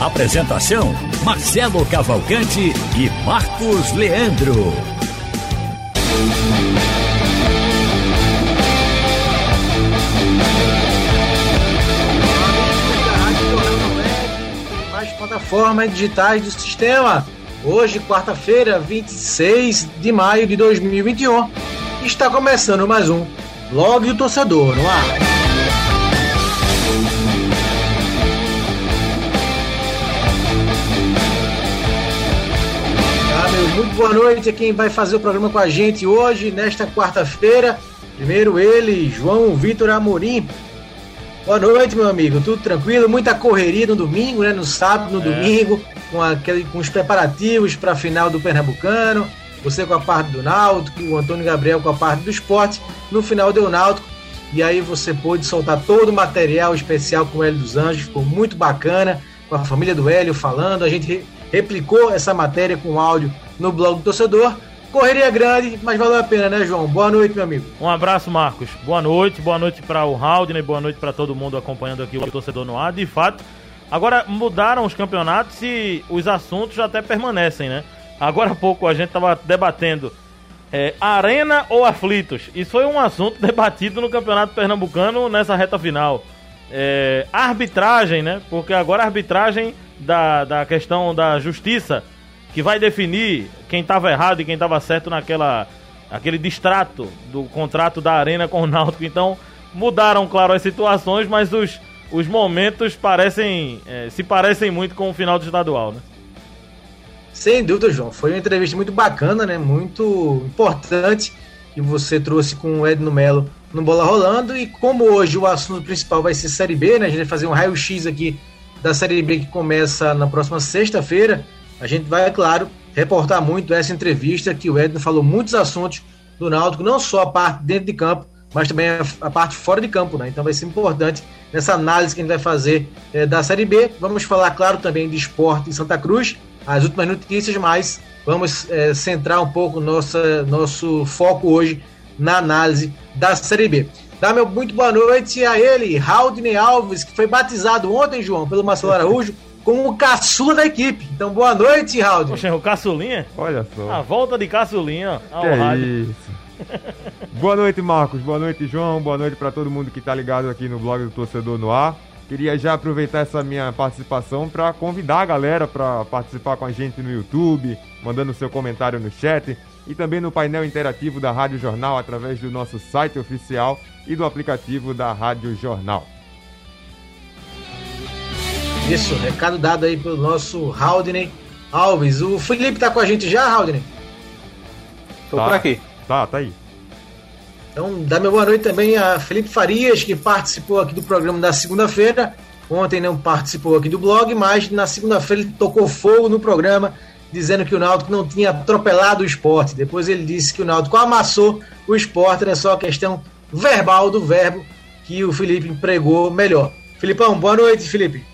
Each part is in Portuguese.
Apresentação: Marcelo Cavalcante e Marcos Leandro. Mais plataformas digitais do sistema. Hoje, quarta-feira, 26 de maio de 2021, está começando mais um Blog do Torcedor no ar. Muito boa noite a quem vai fazer o programa com a gente hoje, nesta quarta-feira. Primeiro ele, João Vitor Amorim. Boa noite, meu amigo. Tudo tranquilo? Muita correria no domingo, né? No sábado, no É. domingo, com, aquele, com os preparativos para a final do Pernambucano. Você com a parte do Náutico, o Antônio Gabriel com a parte do esporte. No final deu Náutico. E aí você pôde soltar todo o material especial com o Hélio dos Anjos. Ficou muito bacana, com a família do Hélio falando. A gente replicou essa matéria com áudio no blog do torcedor. Correria grande, mas valeu a pena, né, João? Boa noite, meu amigo. Um abraço, Marcos. Boa noite, boa noite para o Haldner, boa noite para todo mundo acompanhando aqui o torcedor no ar. De fato, agora mudaram os campeonatos e os assuntos até permanecem, né? Agora há pouco a gente estava debatendo é, Arena ou Aflitos. Isso foi um assunto debatido no Campeonato Pernambucano nessa reta final. É, arbitragem, né? Porque agora a arbitragem da, da questão da justiça que vai definir quem estava errado e quem estava certo naquela aquele distrato do contrato da Arena com o Náutico. Então mudaram, claro, as situações, mas os, os momentos parecem eh, se parecem muito com o final do estadual, né? Sem dúvida, João. Foi uma entrevista muito bacana, né? Muito importante que você trouxe com o Edno Melo no Bola Rolando. E como hoje o assunto principal vai ser Série B, né? A gente vai fazer um raio-x aqui da Série B que começa na próxima sexta-feira. A gente vai, é claro, reportar muito essa entrevista que o Edno falou muitos assuntos do Náutico, não só a parte dentro de campo, mas também a, parte fora de campo, né? Então vai ser importante nessa análise que a gente vai fazer eh, da Série B. Vamos falar, claro, também de esporte em Santa Cruz, as últimas notícias, mas vamos eh, centrar um pouco nossa, nosso foco hoje na análise da Série B. Dá meu muito boa noite a ele, Haldney Alves, que foi batizado ontem, João, pelo Marcelo Araújo, como o caçula da equipe. Então, boa noite, Haldney. Poxa, o Caçulinha? Olha só. A volta de Caçulinha ó, ao que é isso. Boa noite, Marcos. Boa noite, João. Boa noite para todo mundo que tá ligado aqui no blog do Torcedor no Ar. Queria já aproveitar essa minha participação para convidar a galera para participar com a gente no YouTube, mandando seu comentário no chat e também no painel interativo da Rádio Jornal através do nosso site oficial e do aplicativo da Rádio Jornal. Isso, recado dado aí pelo nosso Haldney Alves. O Felipe tá com a gente já, Haldney? Tô Tá. por aqui. Tá, tá aí. Então, dá meu boa noite também a Felipe Farias, que participou aqui do programa da segunda-feira. Ontem não participou aqui do blog, mas na segunda-feira ele tocou fogo no programa, dizendo que o Náutico não tinha atropelado o esporte. Depois ele disse que o Náutico amassou o esporte, era só a questão verbal do verbo que o Felipe empregou melhor. Filipão, boa noite, Felipe.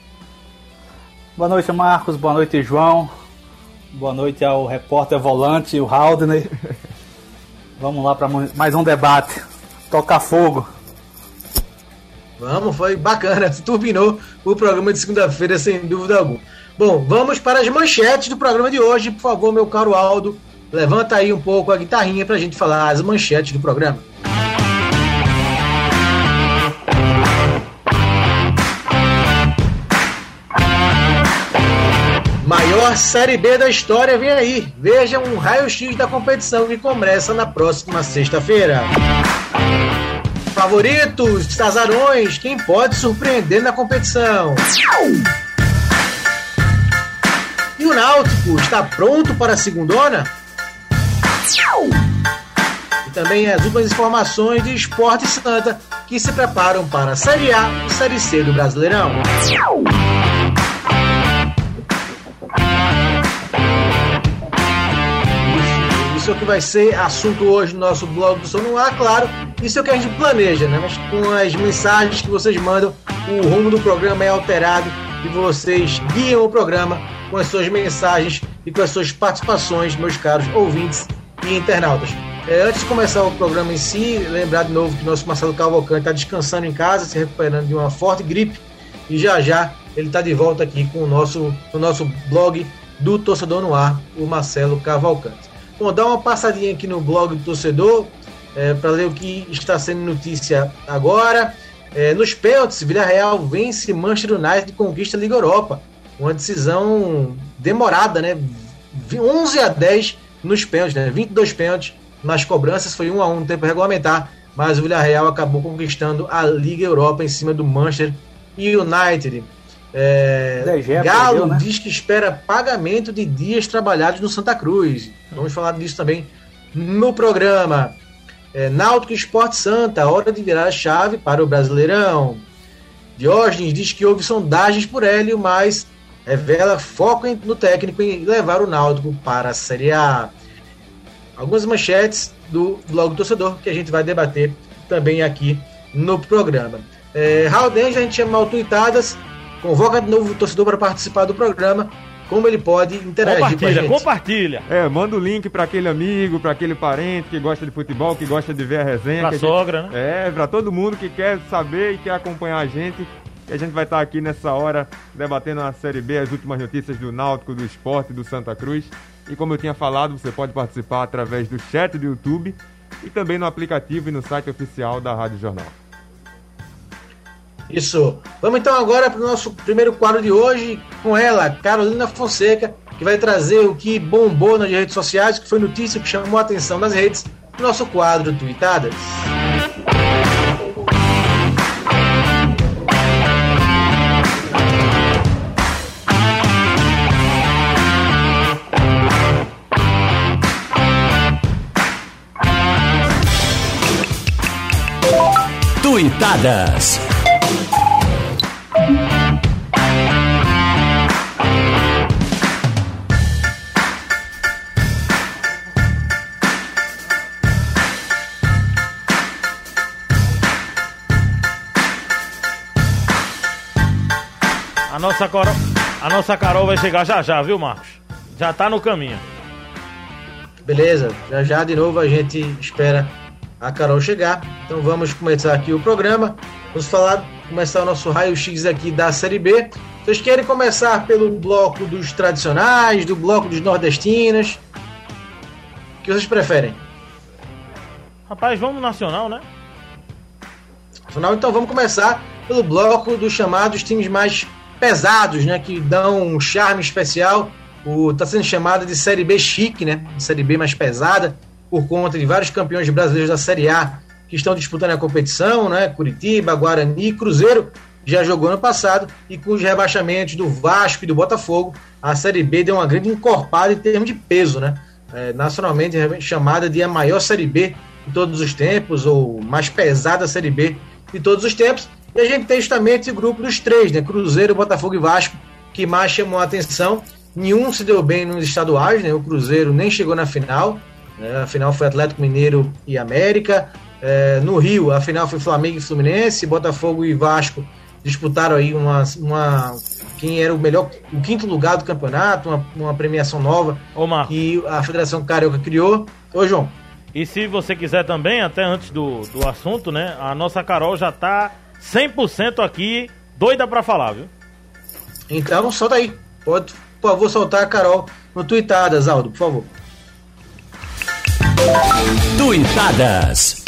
Boa noite, Marcos. Boa noite, João. Boa noite ao repórter volante, o Haldner. Vamos lá para mais um debate. Toca fogo. Vamos, foi bacana, turbinou o programa de segunda-feira, sem dúvida alguma. Bom, vamos para as manchetes do programa de hoje. Por favor, meu caro Aldo, levanta aí um pouco a guitarrinha para a gente falar as manchetes do programa. Maior Série B da história vem aí. Veja um raio-x da competição que começa na próxima sexta-feira. Favoritos, Tazarões, quem pode surpreender na competição? O Náutico está pronto para a segundona? E também as últimas informações de Esporte Santa que se preparam para a Série A e Série C do Brasileirão. Isso é o que vai ser assunto hoje no nosso blog do Som no Ar, claro. Isso é o que a gente planeja, né? Mas com as mensagens que vocês mandam, o rumo do programa é alterado e vocês guiam o programa com as suas mensagens e com as suas participações, meus caros ouvintes e internautas. É, antes de começar o programa em si, lembrar de novo que nosso Marcelo Cavalcante está descansando em casa, se recuperando de uma forte gripe e já já ele está de volta aqui com o nosso, o nosso blog do Torcedor no Ar, o Marcelo Cavalcante. Bom, dá uma passadinha aqui no blog do Torcedor é, para ler o que está sendo notícia agora. É, nos pênaltis, Villarreal vence Manchester United e conquista a Liga Europa. Uma decisão demorada, né? 11 a 10 nos pênaltis, né? 22 pênaltis nas cobranças, foi 1 a 1 no tempo regulamentar, mas o Villarreal acabou conquistando a Liga Europa em cima do Manchester United. É, Galo perdeu, né? diz que espera pagamento de dias trabalhados no Santa Cruz. Vamos falar disso também no programa. É, Náutico Esporte Santa, hora de virar a chave para o Brasileirão. Diógenes diz que houve sondagens por Hélio, mas revela foco no técnico em levar o Náutico para a Série A. Algumas manchetes do blog do torcedor que a gente vai debater também aqui no programa. É, Raul a gente chama mal tweetadas Convoca de novo o torcedor para participar do programa. Como ele pode interagir compartilha, com a gente. Compartilha, É, manda o link para aquele amigo, para aquele parente que gosta de futebol, que gosta de ver a resenha. Pra que sogra, gente... né? É, para todo mundo que quer saber e quer acompanhar a gente. E a gente vai estar aqui nessa hora debatendo a Série B, as últimas notícias do Náutico, do Esporte, do Santa Cruz. E como eu tinha falado, você pode participar através do chat do YouTube e também no aplicativo e no site oficial da Rádio Jornal. Isso. Vamos então agora para o nosso primeiro quadro de hoje com ela, Carolina Fonseca, que vai trazer o que bombou nas redes sociais, que foi notícia que chamou a atenção nas redes, nosso quadro Tweetadas. Tuitadas. A nossa, coro... a nossa Carol vai chegar já já, viu, Marcos? Já tá no caminho. Beleza, já já de novo a gente espera a Carol chegar. Então vamos começar aqui o programa. Vamos falar, começar o nosso raio-x aqui da Série B. Vocês querem começar pelo bloco dos tradicionais, do bloco dos nordestinos? O que vocês preferem? Rapaz, vamos nacional, né? Nacional, então vamos começar pelo bloco dos chamados times mais pesados, né, que dão um charme especial. O tá sendo chamada de Série B chique, né? Série B mais pesada por conta de vários campeões brasileiros da Série A que estão disputando a competição, né? Curitiba, Guarani, Cruzeiro já jogou ano passado e com os rebaixamentos do Vasco e do Botafogo, a Série B deu uma grande encorpada em termos de peso, né? É, nacionalmente chamada de a maior Série B de todos os tempos, ou mais pesada Série B de todos os tempos. E a gente tem justamente o grupo dos três, né? Cruzeiro, Botafogo e Vasco, que mais chamou a atenção. Nenhum se deu bem nos estaduais, né? O Cruzeiro nem chegou na final. Né? A final foi Atlético Mineiro e América. É, no Rio, a final foi Flamengo e Fluminense. Botafogo e Vasco disputaram aí uma, uma quem era o melhor, o quinto lugar do campeonato, uma, uma premiação nova Ô, que a Federação Carioca criou. Ô, João. E se você quiser também, até antes do, do assunto, né? A nossa Carol já tá 100% aqui, doida pra falar, viu? Então, solta aí. Pode, por favor, soltar a Carol no Tuitadas, Aldo, por favor. Tuitadas.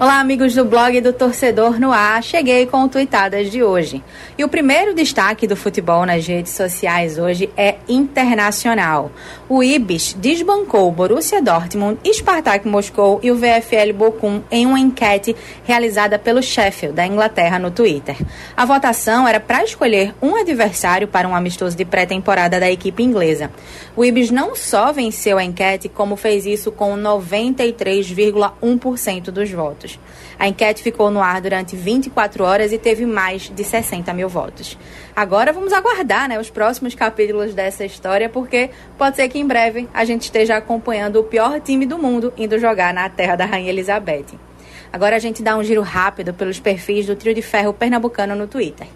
Olá, amigos do blog do Torcedor no Ar. Cheguei com o Tuitadas de hoje. E o primeiro destaque do futebol nas redes sociais hoje é internacional. O Ibis desbancou Borussia Dortmund, Spartak Moscou e o VfL Bochum em uma enquete realizada pelo Sheffield da Inglaterra no Twitter. A votação era para escolher um adversário para um amistoso de pré-temporada da equipe inglesa. O Ibis não só venceu a enquete, como fez isso com 93,1% dos votos. Votos. A enquete ficou no ar durante 24 horas e teve mais de 60 mil votos. Agora vamos aguardar né, os próximos capítulos dessa história, porque pode ser que em breve a gente esteja acompanhando o pior time do mundo indo jogar na terra da Rainha Elizabeth. Agora a gente dá um giro rápido pelos perfis do trio de ferro pernambucano no Twitter.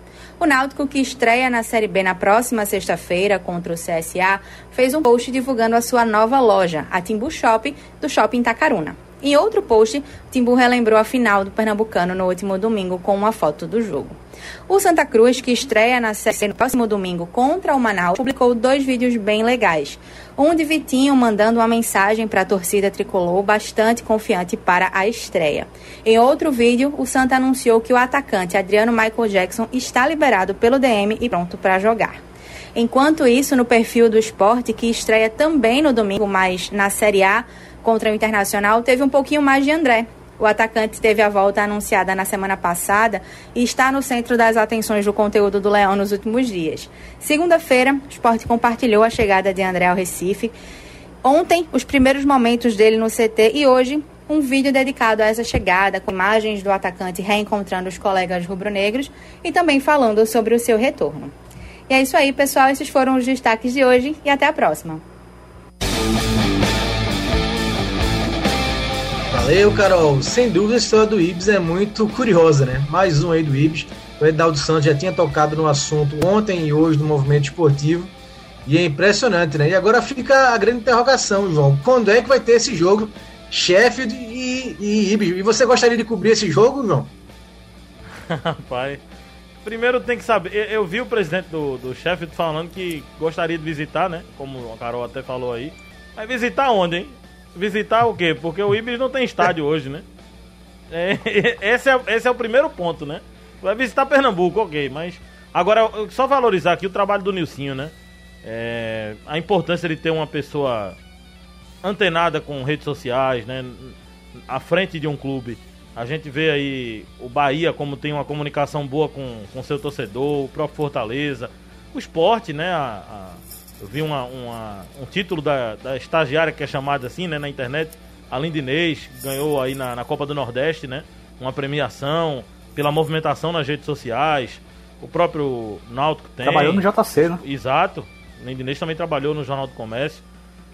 O Náutico, que estreia na Série B na próxima sexta-feira contra o CSA, fez um post divulgando a sua nova loja, a Timbu Shop, do Shopping Tacaruna. Em outro post, Timbu relembrou a final do Pernambucano no último domingo com uma foto do jogo. O Santa Cruz, que estreia na série no próximo domingo contra o Manaus, publicou dois vídeos bem legais. Um de Vitinho mandando uma mensagem para a torcida tricolor bastante confiante para a estreia. Em outro vídeo, o Santa anunciou que o atacante Adriano Michael Jackson está liberado pelo DM e pronto para jogar. Enquanto isso, no perfil do esporte, que estreia também no domingo, mas na Série A contra o Internacional, teve um pouquinho mais de André, o atacante teve a volta anunciada na semana passada e está no centro das atenções do conteúdo do Leão nos últimos dias. Segunda-feira, o esporte compartilhou a chegada de André ao Recife. Ontem, os primeiros momentos dele no CT e hoje, um vídeo dedicado a essa chegada, com imagens do atacante reencontrando os colegas rubro-negros e também falando sobre o seu retorno. E é isso aí, pessoal. Esses foram os destaques de hoje e até a próxima. Valeu, Carol. Sem dúvida a história do Ibis é muito curiosa, né? Mais um aí do Ibis. O Edaldo Santos já tinha tocado no assunto ontem e hoje do movimento esportivo. E é impressionante, né? E agora fica a grande interrogação, João. Quando é que vai ter esse jogo Sheffield e, e Ibis? E você gostaria de cobrir esse jogo, João? Rapaz, primeiro tem que saber. Eu, eu vi o presidente do, do Sheffield falando que gostaria de visitar, né? Como a Carol até falou aí. Vai visitar onde, hein? Visitar o quê? Porque o Ibis não tem estádio hoje, né? É, esse, é, esse é o primeiro ponto, né? Vai visitar Pernambuco, ok, mas. Agora, só valorizar aqui o trabalho do Nilcinho, né? É, a importância de ter uma pessoa antenada com redes sociais, né? À frente de um clube. A gente vê aí o Bahia como tem uma comunicação boa com, com seu torcedor, o próprio Fortaleza, o esporte, né? A, eu vi uma, uma, um título da, da estagiária que é chamada assim, né, na internet. Além de Inês, ganhou aí na, na Copa do Nordeste, né? Uma premiação pela movimentação nas redes sociais. O próprio Náutico tem. Trabalhou no JC, né? Exato. Inês também trabalhou no Jornal do Comércio.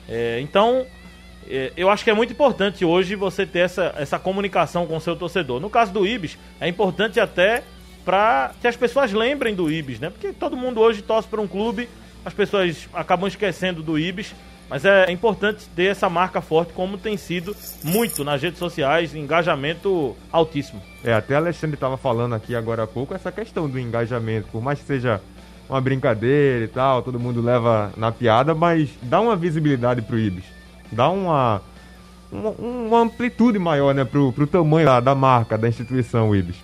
É, então, é, eu acho que é muito importante hoje você ter essa, essa comunicação com o seu torcedor. No caso do Ibis, é importante até para que as pessoas lembrem do Ibis, né? Porque todo mundo hoje torce para um clube as pessoas acabam esquecendo do Ibis, mas é importante ter essa marca forte, como tem sido muito nas redes sociais, engajamento altíssimo. É, até Alexandre estava falando aqui agora há pouco essa questão do engajamento, por mais que seja uma brincadeira e tal, todo mundo leva na piada, mas dá uma visibilidade pro Ibis, dá uma, uma, uma amplitude maior, né, pro, pro tamanho da, da marca, da instituição Ibis.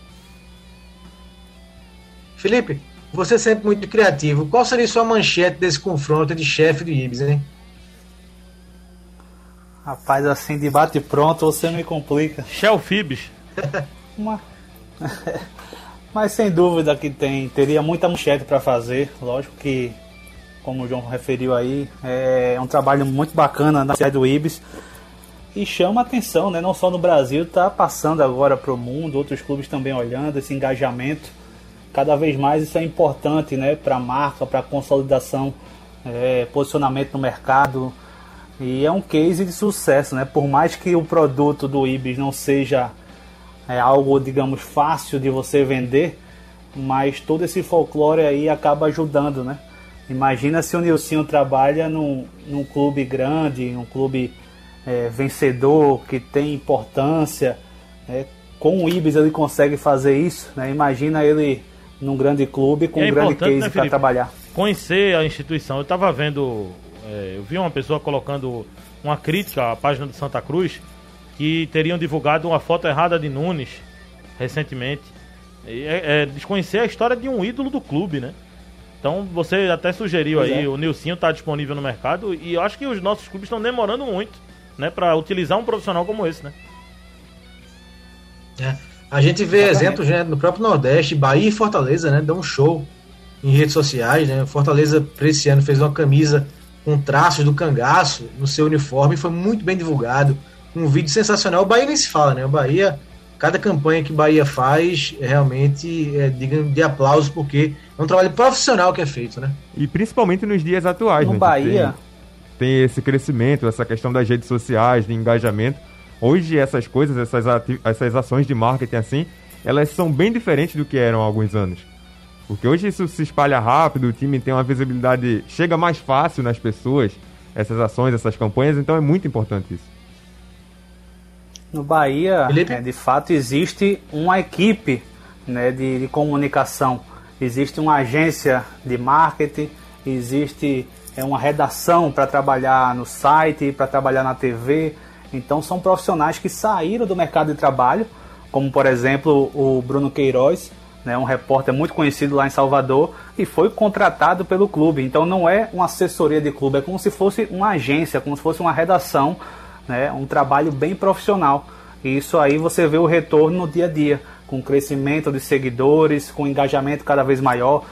Felipe, você é sempre muito criativo. Qual seria sua manchete desse confronto de chefe do Ibis, hein? Rapaz, assim, debate pronto, você me complica. Shelfibs. Uma... Mas sem dúvida que tem, teria muita manchete para fazer. Lógico que, como o João referiu aí, é um trabalho muito bacana na cidade do Ibis. E chama atenção, né? Não só no Brasil, tá passando agora para o mundo, outros clubes também olhando esse engajamento cada vez mais isso é importante né, para a marca, para a consolidação, é, posicionamento no mercado. E é um case de sucesso, né? Por mais que o produto do Ibis não seja é, algo, digamos, fácil de você vender, mas todo esse folclore aí acaba ajudando, né? Imagina se o Nilcinho trabalha num, num clube grande, um clube é, vencedor, que tem importância. Né? Com o Ibis ele consegue fazer isso, né? Imagina ele num grande clube com é um grande case né, para trabalhar. Conhecer a instituição. Eu estava vendo, é, eu vi uma pessoa colocando uma crítica à página do Santa Cruz que teriam divulgado uma foto errada de Nunes recentemente. É, é, desconhecer a história de um ídolo do clube, né? Então você até sugeriu pois aí, é. o Nilcinho está disponível no mercado e eu acho que os nossos clubes estão demorando muito, né, para utilizar um profissional como esse, né? É. A gente vê Exatamente. exemplos né, no próprio Nordeste, Bahia e Fortaleza, né? Dão um show em redes sociais, né? Fortaleza, para esse ano, fez uma camisa com traços do cangaço no seu uniforme, foi muito bem divulgado. Um vídeo sensacional. O Bahia nem se fala, né? O Bahia cada campanha que Bahia faz realmente é digno de aplauso, porque é um trabalho profissional que é feito, né? E principalmente nos dias atuais, No né? Bahia, Tem, tem esse crescimento, essa questão das redes sociais, de engajamento. Hoje essas coisas, essas, ati- essas ações de marketing assim, elas são bem diferentes do que eram há alguns anos. Porque hoje isso se espalha rápido, o time tem uma visibilidade, chega mais fácil nas pessoas, essas ações, essas campanhas, então é muito importante isso. No Bahia, Felipe? é, de fato, existe uma equipe né, de, de comunicação, existe uma agência de marketing, existe é, uma redação para trabalhar no site, para trabalhar na TV. Então, são profissionais que saíram do mercado de trabalho, como por exemplo o Bruno Queiroz, né, um repórter muito conhecido lá em Salvador, e foi contratado pelo clube. Então, não é uma assessoria de clube, é como se fosse uma agência, como se fosse uma redação né? Um trabalho bem profissional. E isso aí você vê o retorno no dia a dia, com crescimento de seguidores, com engajamento cada vez maior.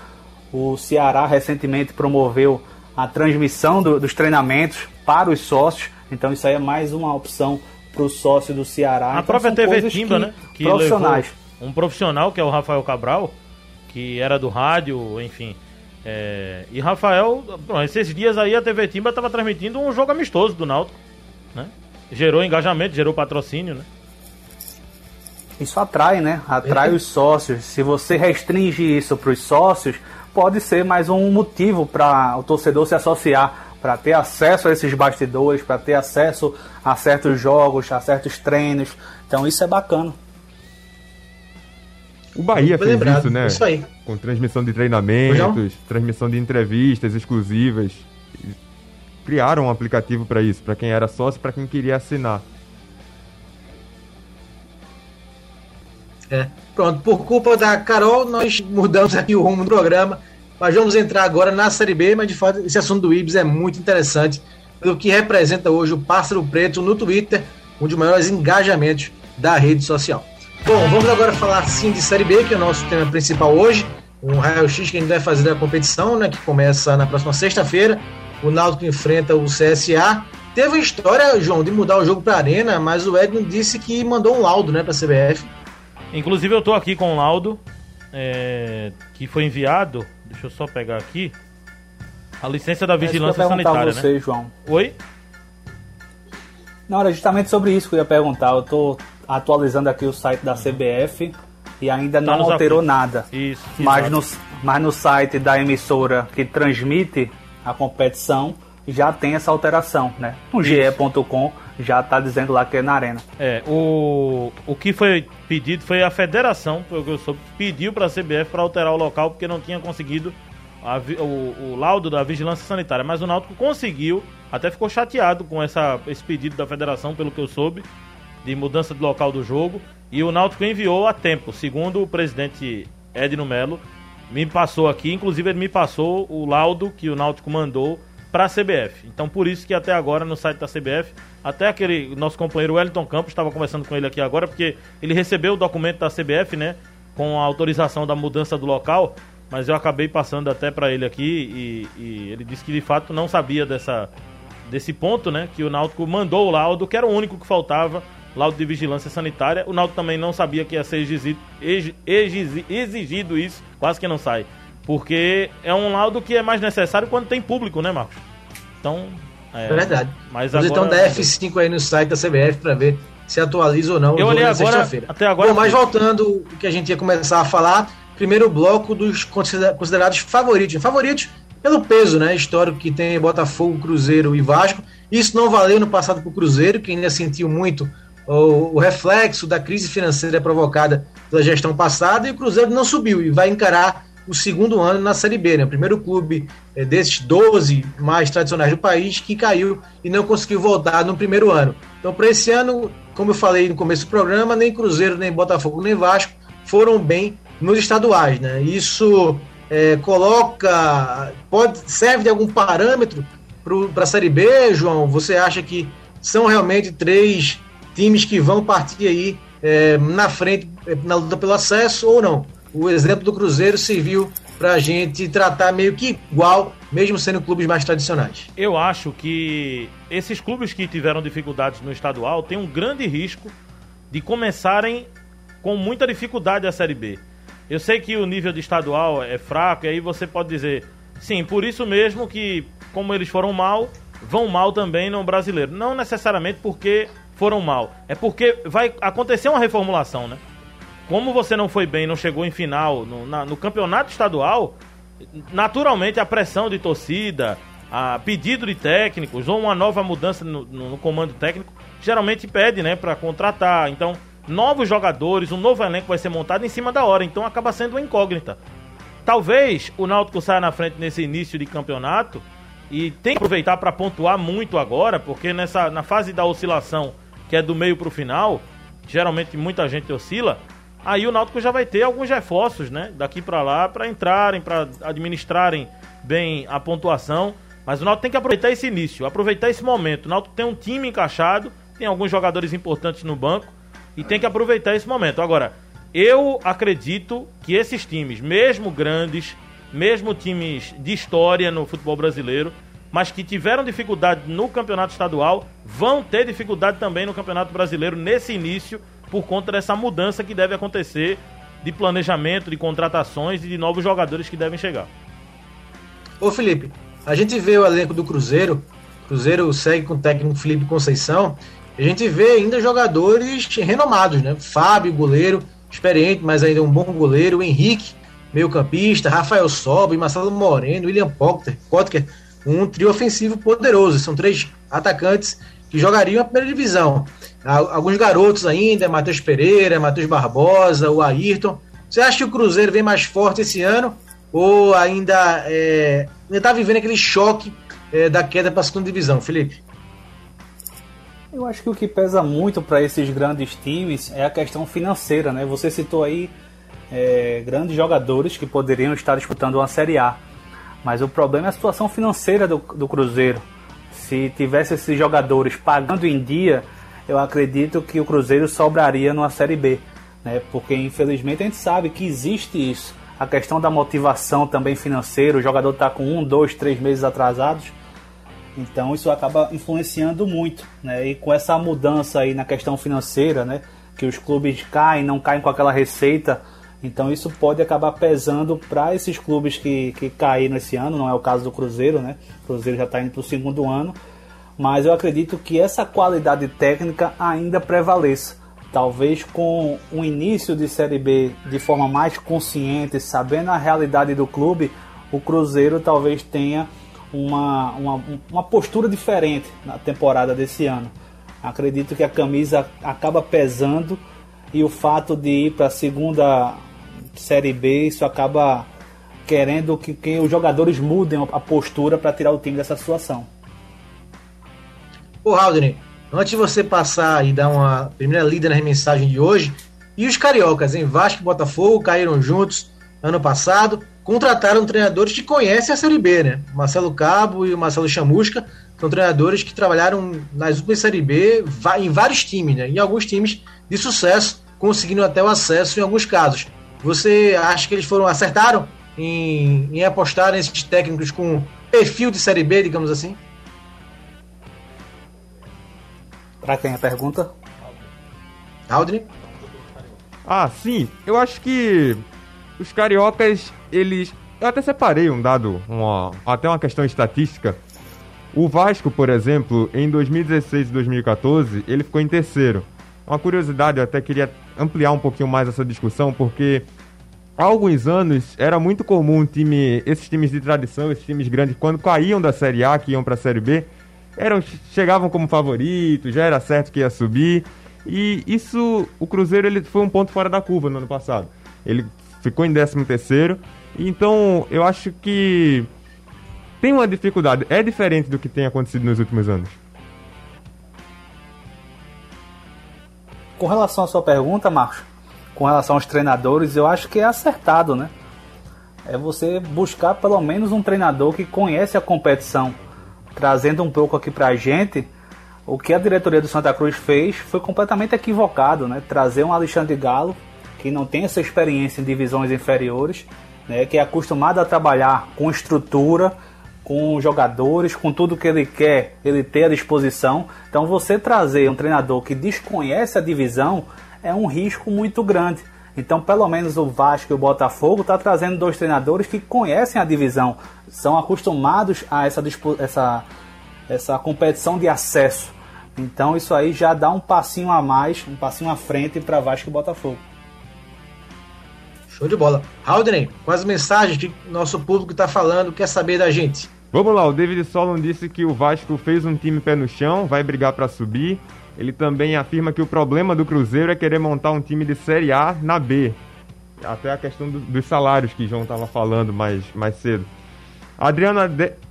O Ceará recentemente promoveu a transmissão do- dos treinamentos para os sócios. Então isso aí é mais uma opção para o sócio do Ceará. A Então, própria TV Timba, que né? Que profissionais. um profissional, que é o Rafael Cabral, que era do rádio, enfim. é, e Rafael, bom, esses dias aí a TV Timba estava transmitindo um jogo amistoso do Náutico, né? Gerou engajamento, gerou patrocínio, né? Isso atrai, né? Atrai os sócios. Se você restringe isso para os sócios, pode ser mais um motivo para o torcedor se associar, para ter acesso a esses bastidores, para ter acesso a certos jogos, a certos treinos. Então isso é bacana. O Bahia fez lembrado, isso, né? isso aí. Com transmissão de treinamentos, transmissão de entrevistas exclusivas. Criaram um aplicativo para isso, para quem era sócio, para quem queria assinar. É. Pronto, por culpa da Carol, nós mudamos aqui o rumo do programa. Mas vamos entrar agora na Série B, mas de fato esse assunto do Ibis é muito interessante, pelo que representa hoje o Pássaro Preto no Twitter, um dos maiores engajamentos da rede social. Bom, vamos agora falar sim de Série B, que é o nosso tema principal hoje, um raio-x que a gente vai fazer da competição, né, que começa na próxima sexta-feira. O Náutico enfrenta o CSA. Teve a história, João, de mudar o jogo para Arena, mas o Edno disse que mandou um laudo, né, para a CBF. Inclusive eu tô aqui com o laudo é, que foi enviado. Deixa eu só pegar aqui. A licença da É vigilância a sanitária, né? você, João. Oi? Não, era justamente sobre isso que eu ia perguntar. Eu estou atualizando aqui o site da CBF e ainda Tá não alterou nada. Isso. Mas exato. no, mas no site da emissora que transmite a competição já tem essa alteração, né? No ge.com já tá dizendo lá que é na arena. É, o, o que foi pedido foi a federação, pelo que eu soube, pediu para a CBF para alterar o local porque não tinha conseguido a o, o laudo da vigilância sanitária. Mas o Náutico conseguiu, até ficou chateado com essa, esse pedido da federação, pelo que eu soube, de mudança de local do jogo. E o Náutico enviou a tempo, segundo o presidente Edno Melo, me passou aqui, inclusive ele me passou o laudo que o Náutico mandou para a CBF. Então por isso que até agora no site da CBF, até aquele nosso companheiro Wellington Campos estava conversando com ele aqui agora, porque ele recebeu o documento da CBF, né, com a autorização da mudança do local, mas eu acabei passando até para ele aqui e, e ele disse que de fato não sabia dessa desse ponto, né, que o Náutico mandou o laudo, que era o único que faltava, laudo de vigilância sanitária. O Náutico também não sabia que ia ser exigido, exi- exigi- exigido isso, quase que não sai. Porque é um laudo que é mais necessário quando tem público, né, Marcos? Então. É, verdade. Mas Mas então agora. dá F5 aí no site da CBF para ver se atualiza ou não. Eu olhei agora, até agora. Bom, mas voltando o que a gente ia começar a falar, primeiro bloco dos considera- considerados favoritos. Favoritos pelo peso, né? Histórico que tem Botafogo, Cruzeiro e Vasco. Isso não valeu no passado para o Cruzeiro, que ainda sentiu muito o, o reflexo da crise financeira provocada pela gestão passada, e o Cruzeiro não subiu e vai encarar o segundo ano na Série B, né? O primeiro clube eh, desses 12 mais tradicionais do país que caiu e não conseguiu voltar no primeiro ano. Então, para esse ano, como eu falei no começo do programa, nem Cruzeiro, nem Botafogo, nem Vasco foram bem nos estaduais, né? Isso eh, coloca, pode serve de algum parâmetro para a Série B, João? Você acha que são realmente três times que vão partir aí eh, na frente eh, na luta pelo acesso ou não? O exemplo do Cruzeiro serviu para a gente tratar meio que igual, mesmo sendo clubes mais tradicionais. Eu acho que esses clubes que tiveram dificuldades no estadual têm um grande risco de começarem com muita dificuldade a Série B. Eu sei que o nível de estadual é fraco, e aí você pode dizer, sim, por isso mesmo que, como eles foram mal, vão mal também no brasileiro. Não necessariamente porque foram mal, é porque vai acontecer uma reformulação, né? Como você não foi bem, não chegou em final no, na, no campeonato estadual, naturalmente a pressão de torcida, a pedido de técnicos ou uma nova mudança no, no, comando técnico, geralmente pede, né, para contratar. Então, novos jogadores, um novo elenco vai ser montado em cima da hora, então acaba sendo uma incógnita. Talvez o Náutico saia na frente nesse início de campeonato e tem que aproveitar para pontuar muito agora, porque nessa na fase da oscilação, que é do meio para o final, geralmente muita gente oscila, aí o Náutico já vai ter alguns reforços, né, daqui para lá para entrarem, para administrarem bem a pontuação, mas o Náutico tem que aproveitar esse início, aproveitar esse momento. O Náutico tem um time encaixado, tem alguns jogadores importantes no banco e tem que aproveitar esse momento. Agora, eu acredito que esses times, mesmo grandes, mesmo times de história no futebol brasileiro, mas que tiveram dificuldade no campeonato estadual, vão ter dificuldade também no campeonato brasileiro nesse início, por conta dessa mudança que deve acontecer de planejamento, de contratações e de novos jogadores que devem chegar. Ô Felipe, a gente vê o elenco do Cruzeiro, Cruzeiro segue com o técnico Felipe Conceição, a gente vê ainda jogadores renomados, né? Fábio, goleiro, experiente, mas ainda um bom goleiro, Henrique, meio campista, Rafael Sobe, Marcelo Moreno, William Potter, um trio ofensivo poderoso. São três atacantes que jogariam a primeira divisão. Alguns garotos ainda, Matheus Pereira, Matheus Barbosa, o Ayrton. Você acha que o Cruzeiro vem mais forte esse ano? Ou ainda é, está vivendo aquele choque é, da queda para a segunda divisão, Felipe? Eu acho que o que pesa muito para esses grandes times é a questão financeira, né? Você citou aí é, grandes jogadores que poderiam estar disputando uma Série A, mas o problema é a situação financeira do, do Cruzeiro. Se tivesse esses jogadores pagando em dia, eu acredito que o Cruzeiro sobraria numa Série B, né? Porque infelizmente a gente sabe que existe isso. A questão da motivação também financeira, o jogador está com um, dois, três meses atrasados então isso acaba influenciando muito, né? E com essa mudança aí na questão financeira, né? Que os clubes caem, não caem com aquela receita, então isso pode acabar pesando para esses clubes que, que caíram esse ano, não é o caso do Cruzeiro, né? O Cruzeiro já está indo para o segundo ano, mas eu acredito que essa qualidade técnica ainda prevaleça. Talvez com um início de Série B de forma mais consciente, sabendo a realidade do clube, o Cruzeiro talvez tenha uma, uma, uma postura diferente na temporada desse ano. Acredito que a camisa acaba pesando e o fato de ir para a segunda Série B, isso acaba querendo que, que os jogadores mudem a postura para tirar o time dessa situação. Ô, Haldane, antes de você passar e dar uma primeira lida na mensagem de hoje, e os cariocas, em Vasco e Botafogo, caíram juntos ano passado contrataram treinadores que conhecem a Série B, né? Marcelo Cabo e o Marcelo Chamusca são treinadores que trabalharam nas últimas Série B em vários times, né? Em alguns times de sucesso, conseguindo até o acesso em alguns casos. Você acha que eles foram acertaram em, em apostar nesses técnicos com perfil de Série B, digamos assim? Para quem a pergunta? Aldrin? Ah, sim. Eu acho que os cariocas, eles. Eu até separei um dado, uma, até uma questão estatística. O Vasco, por exemplo, em 2016 e 2014, ele ficou em terceiro. Uma curiosidade, eu até queria ampliar um pouquinho mais essa discussão, porque há alguns anos era muito comum um time, esses times de tradição, esses times grandes, quando caíam da Série A, que iam para a Série B, eram, chegavam como favoritos, já era certo que ia subir. E isso, o Cruzeiro ele foi um ponto fora da curva no ano passado. Ele ficou em 13 terceiro. Então, eu acho que tem uma dificuldade. É diferente do que tem acontecido nos últimos anos. Com relação à sua pergunta, Marcos, com relação aos treinadores, eu acho que é acertado, né? É você buscar pelo menos um treinador que conhece a competição. Trazendo um pouco aqui pra gente, o que a diretoria do Santa Cruz fez foi completamente equivocado, né? Trazer um Alexandre Galo que não tem essa experiência em divisões inferiores, né, que é acostumado a trabalhar com estrutura, com jogadores, com tudo que ele quer, ele ter à disposição. Então você trazer um treinador que desconhece a divisão é um risco muito grande. Então, pelo menos o Vasco e o Botafogo está trazendo dois treinadores que conhecem a divisão, são acostumados a essa, essa, essa competição de acesso. Então, isso aí já dá um passinho a mais, um passinho à frente para Vasco e Botafogo. Show de bola. Haldren, quais mensagens que nosso público está falando, quer saber da gente? Vamos lá, o David Solon disse que o Vasco fez um time pé no chão, vai brigar para subir. Ele também afirma que o problema do Cruzeiro é querer montar um time de Série A na B. Até a questão do, dos salários que João estava falando mais, mais cedo. Adriano,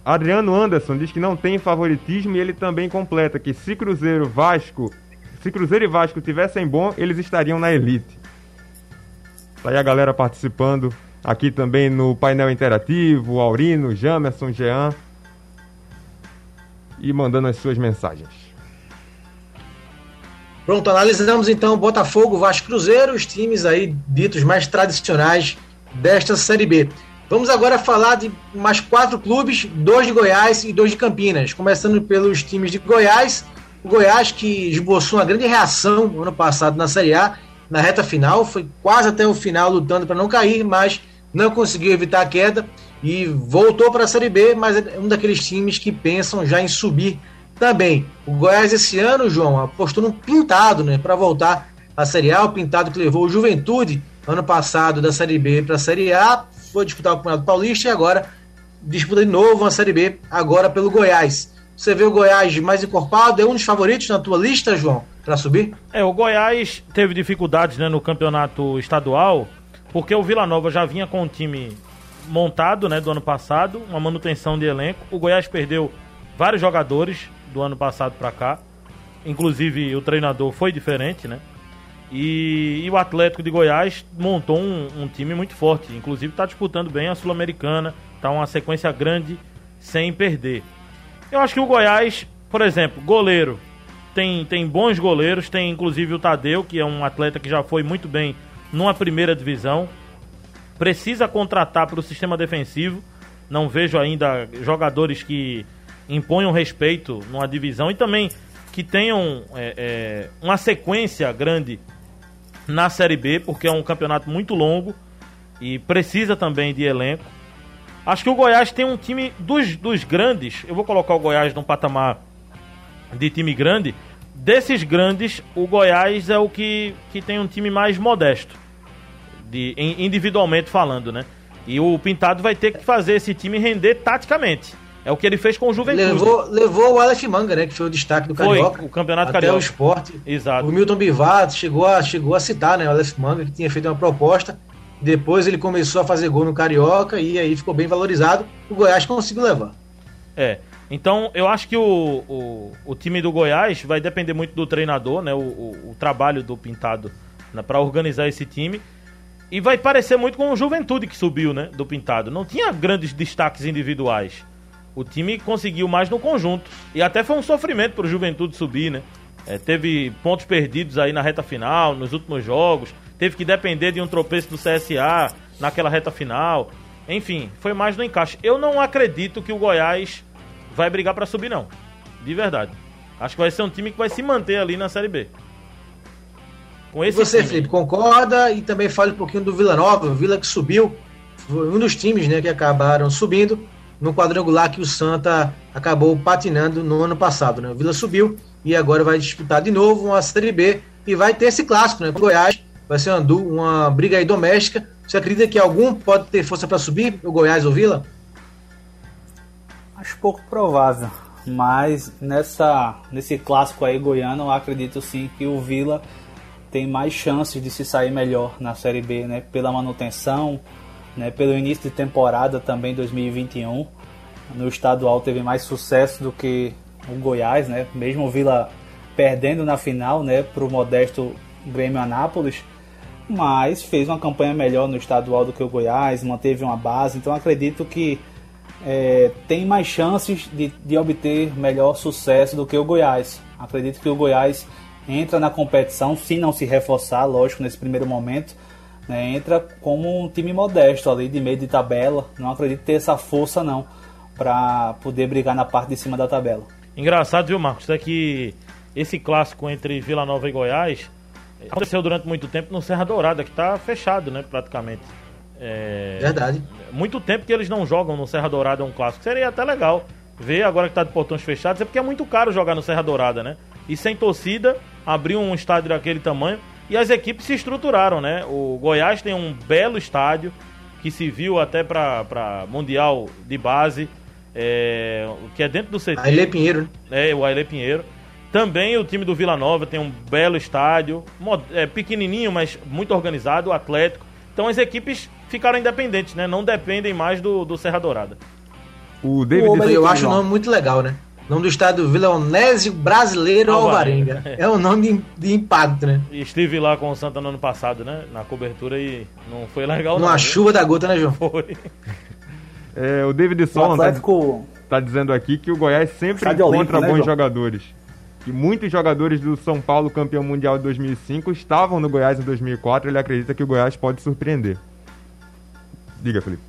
Adriano Anderson diz que não tem favoritismo e ele também completa que se Cruzeiro Vasco, se Cruzeiro e Vasco tivessem bom, eles estariam na elite. Tá aí a galera participando aqui também no painel interativo, Aurino, Jamerson, Jean e mandando as suas mensagens. Pronto, analisamos então Botafogo, Vasco Cruzeiro, os times aí ditos mais tradicionais desta Série B. Vamos agora falar de mais quatro clubes, dois de Goiás e dois de Campinas. Começando pelos times de Goiás. O Goiás que esboçou uma grande reação no ano passado na Série A, na reta final, foi quase até o final lutando para não cair, mas não conseguiu evitar a queda e voltou para a Série B, mas é um daqueles times que pensam já em subir também, o Goiás esse ano, João, apostou no Pintado, né, para voltar à Série A. O Pintado que levou o Juventude ano passado da Série B para a Série A, foi disputar o Campeonato Paulista e agora disputa de novo a Série B, agora pelo Goiás. Você vê o Goiás mais encorpado, é um dos favoritos na tua lista, João, para subir? É, o Goiás teve dificuldades né, no campeonato estadual, porque o Vila Nova já vinha com um time montado né, do ano passado, uma manutenção de elenco. O Goiás perdeu vários jogadores, do ano passado para cá. Inclusive o treinador foi diferente, né? E, e o Atlético de Goiás montou um, um time muito forte. Inclusive está disputando bem a Sul-Americana. Está uma sequência grande sem perder. Eu acho que o Goiás, por exemplo, goleiro. Tem, tem bons goleiros. Tem inclusive o Tadeu, que é um atleta que já foi muito bem numa primeira divisão. Precisa contratar para o sistema defensivo. Não vejo ainda jogadores que imponham respeito numa divisão e também que tenham é, é, uma sequência grande na Série B, porque é um campeonato muito longo e precisa também de elenco. Acho que o Goiás tem um time dos, dos grandes. Eu vou colocar o Goiás num patamar de time grande. Desses grandes, o Goiás é o que, que tem um time mais modesto, de, individualmente falando, né? E o Pintado vai ter que fazer esse time render taticamente. É o que ele fez com o Juventude. Levou, levou o Aleph Manga, né? Que foi o destaque do Carioca. Foi, o Campeonato até Carioca. o esporte. Exato. O Milton Bivato chegou a, chegou a citar, né? O Aleph Manga, que tinha feito uma proposta. Depois ele começou a fazer gol no Carioca e aí ficou bem valorizado. O Goiás conseguiu levar. É. Então, eu acho que o, o, o time do Goiás vai depender muito do treinador, né? O, o, o trabalho do Pintado né, para organizar esse time. E vai parecer muito com o Juventude que subiu, né? Do Pintado. Não tinha grandes destaques individuais. O time conseguiu mais no conjunto. E até foi um sofrimento para o Juventude subir, né? É, teve pontos perdidos aí na reta final, nos últimos jogos. Teve que depender de um tropeço do CSA naquela reta final. Enfim, foi mais no encaixe. Eu não acredito que o Goiás vai brigar para subir, não. De verdade. Acho que vai ser um time que vai se manter ali na Série B. Com esse e você, time. Felipe, concorda? E também fale um pouquinho do Vila Nova. O Vila que subiu. Foi um dos times né, que acabaram subindo no quadrangular que o Santa acabou patinando no ano passado. Né? O Vila subiu e agora vai disputar de novo uma Série B e vai ter esse clássico, né? Goiás vai ser uma, uma briga aí doméstica. Você acredita que algum pode ter força para subir, o Goiás ou Vila? Acho pouco provável, mas nessa nesse clássico aí goiano, eu acredito sim que o Vila tem mais chances de se sair melhor na Série B, né? Pela manutenção, né, pelo início de temporada também 2021. No estadual teve mais sucesso do que o Goiás, né? Mesmo o Vila perdendo na final, né, para o modesto Grêmio Anápolis, mas fez uma campanha melhor no estadual do que o Goiás, manteve uma base, então acredito que é, tem mais chances de, de obter melhor sucesso do que o Goiás. Acredito que o Goiás entra na competição, se não se reforçar, lógico, nesse primeiro momento, né, entra como um time modesto ali, de meio de tabela. Não acredito ter essa força não para poder brigar na parte de cima da tabela. Engraçado, viu, Marcos? É que esse clássico entre Vila Nova e Goiás Aconteceu durante muito tempo no Serra Dourada, que está fechado, né, praticamente. É, Verdade. muito tempo que eles não jogam no Serra Dourada um clássico. Seria até legal ver agora que tá de portões fechados, é porque é muito caro jogar no Serra Dourada, né? E sem torcida, abrir um estádio daquele tamanho. E as equipes se estruturaram, né? O Goiás tem um belo estádio que se viu até para Mundial de base, é, que é dentro do CT. Ailê Pinheiro, né? É, o Ailê Pinheiro. Também o time do Vila Nova tem um belo estádio, é, pequenininho, mas muito organizado, Atlético. Então as equipes ficaram independentes, né? Não dependem mais do, do Serra Dourada. O David Ô, mas Eu acho o nome muito legal, né? O nome do estádio Vila Onésio Brasileiro Alvarenga. Alvarenga. É um nome de, de impacto, né? E estive lá com o Santa no ano passado, né? Na cobertura e não foi legal Numa não. chuva da gota, né, João? Foi. É, o David Solon tá, Atlético. tá dizendo aqui que o Goiás sempre Estádio encontra Olímpico, né, bons João? jogadores. Que muitos jogadores do São Paulo campeão mundial de 2005 estavam no Goiás em 2004. Ele acredita que o Goiás pode surpreender. Diga, Felipe.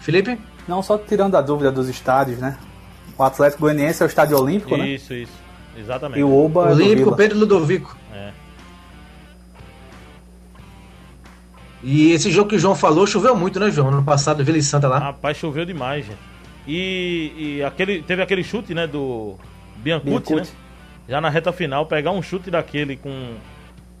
Felipe? Não, só tirando a dúvida dos estádios, né? O Atlético Goianiense é o estádio olímpico, né? Isso, isso. Exatamente. E o Oba é do Olímpico Vila. Pedro Ludovico. É. E esse jogo que o João falou, choveu muito, né, João? No passado, Vila e Santa lá. Rapaz, choveu demais, gente. E, e aquele, teve aquele chute, né, do Biancucci. né? Já na reta final, pegar um chute daquele com...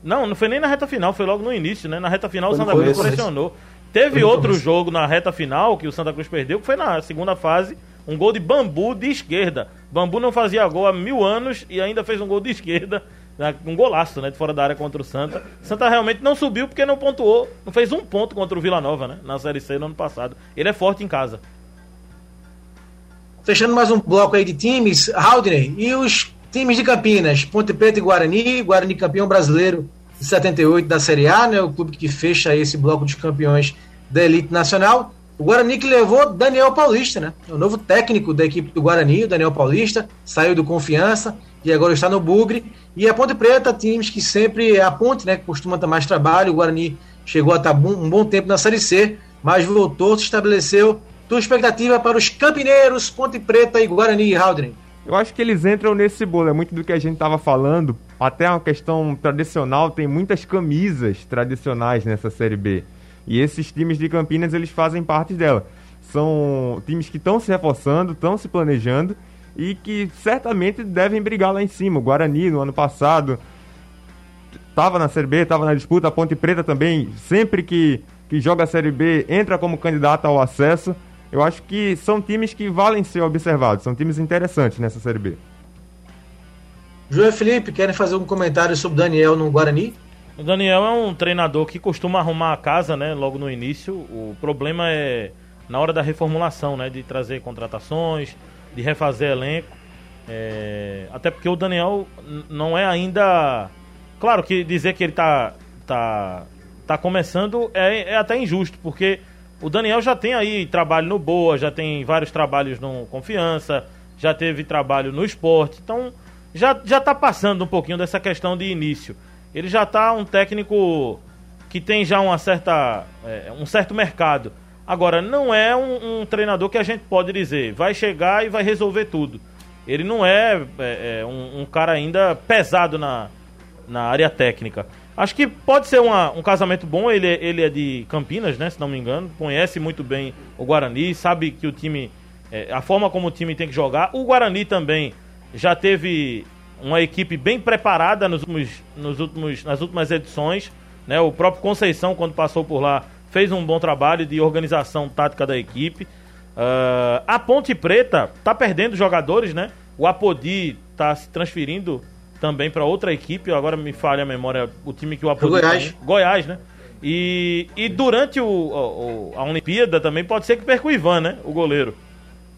Não, não foi nem na reta final, foi logo no início, né? Na reta final Foi o Santa Cruz pressionou. Teve outro começo. jogo na reta final que o Santa Cruz perdeu, que foi na segunda fase, um gol de Bambu de esquerda. Bambu não fazia gol há mil anos e ainda fez um gol de esquerda, né, um golaço, né, de fora da área contra o Santa. Santa realmente não subiu porque não pontuou, não fez um ponto contra o Vila Nova, né, na Série C no ano passado. Ele é forte em casa. Fechando mais um bloco aí de times, Haldney, e os times de Campinas, Ponte Preta e Guarani, Guarani campeão brasileiro de 78 da Série A, né, o clube que fecha esse bloco de campeões da elite nacional. O Guarani que levou Daniel Paulista, né, o novo técnico da equipe do Guarani, o Daniel Paulista, saiu do Confiança e agora está no Bugre. E a Ponte Preta, times que sempre é a Ponte, né, que costuma ter mais trabalho, o Guarani chegou a estar bom- um bom tempo na Série C, mas voltou, se estabeleceu. Tua expectativa para os Campineiros, Ponte Preta e Guarani Haldren? Eu acho que eles entram nesse bolo, é muito do que a gente tava falando. Até uma questão tradicional, tem muitas camisas tradicionais nessa Série B. E esses times de Campinas, eles fazem parte dela. São times que estão se reforçando, estão se planejando e que certamente devem brigar lá em cima. O Guarani, no ano passado, estava na Série B, estava na disputa. A Ponte Preta também, sempre que, que joga a Série B, entra como candidato ao acesso. Eu acho que são times que valem ser observados, são times interessantes nessa Série B. João Felipe, querem fazer um comentário sobre Daniel no Guarani? O Daniel é um treinador que costuma arrumar a casa, né, logo no início. O problema é na hora da reformulação, né, de trazer contratações, de refazer elenco. É, até porque o Daniel não é ainda. Claro que dizer que ele tá, tá, tá começando é, é até injusto, porque o Daniel já tem aí trabalho no Boa, já tem vários trabalhos no Confiança, já teve trabalho no esporte, então já, já tá passando um pouquinho dessa questão de início. Ele já tá um técnico que tem já uma certa, é, um certo mercado. Agora, não é um, um treinador que a gente pode dizer, vai chegar e vai resolver tudo. Ele não é, é, é, um, um cara ainda pesado na, na área técnica. Acho que pode ser uma- um casamento bom. Ele, ele é de Campinas, né? Se não me engano. Conhece muito bem o Guarani, sabe que o time. é, a forma como o time tem que jogar. O Guarani também já teve uma equipe bem preparada nos últimos, nos últimos, nas últimas edições. Né? O próprio Conceição, quando passou por lá, fez um bom trabalho de organização tática da equipe. Ah, a Ponte Preta tá perdendo jogadores, né? O Apodi tá se transferindo também para outra equipe. Agora me falha a memória o time que o Apodi Goiás. tem. Goiás, né? E, e durante o, o- o- a Olimpíada também pode ser que perca o Ivan, né? O goleiro.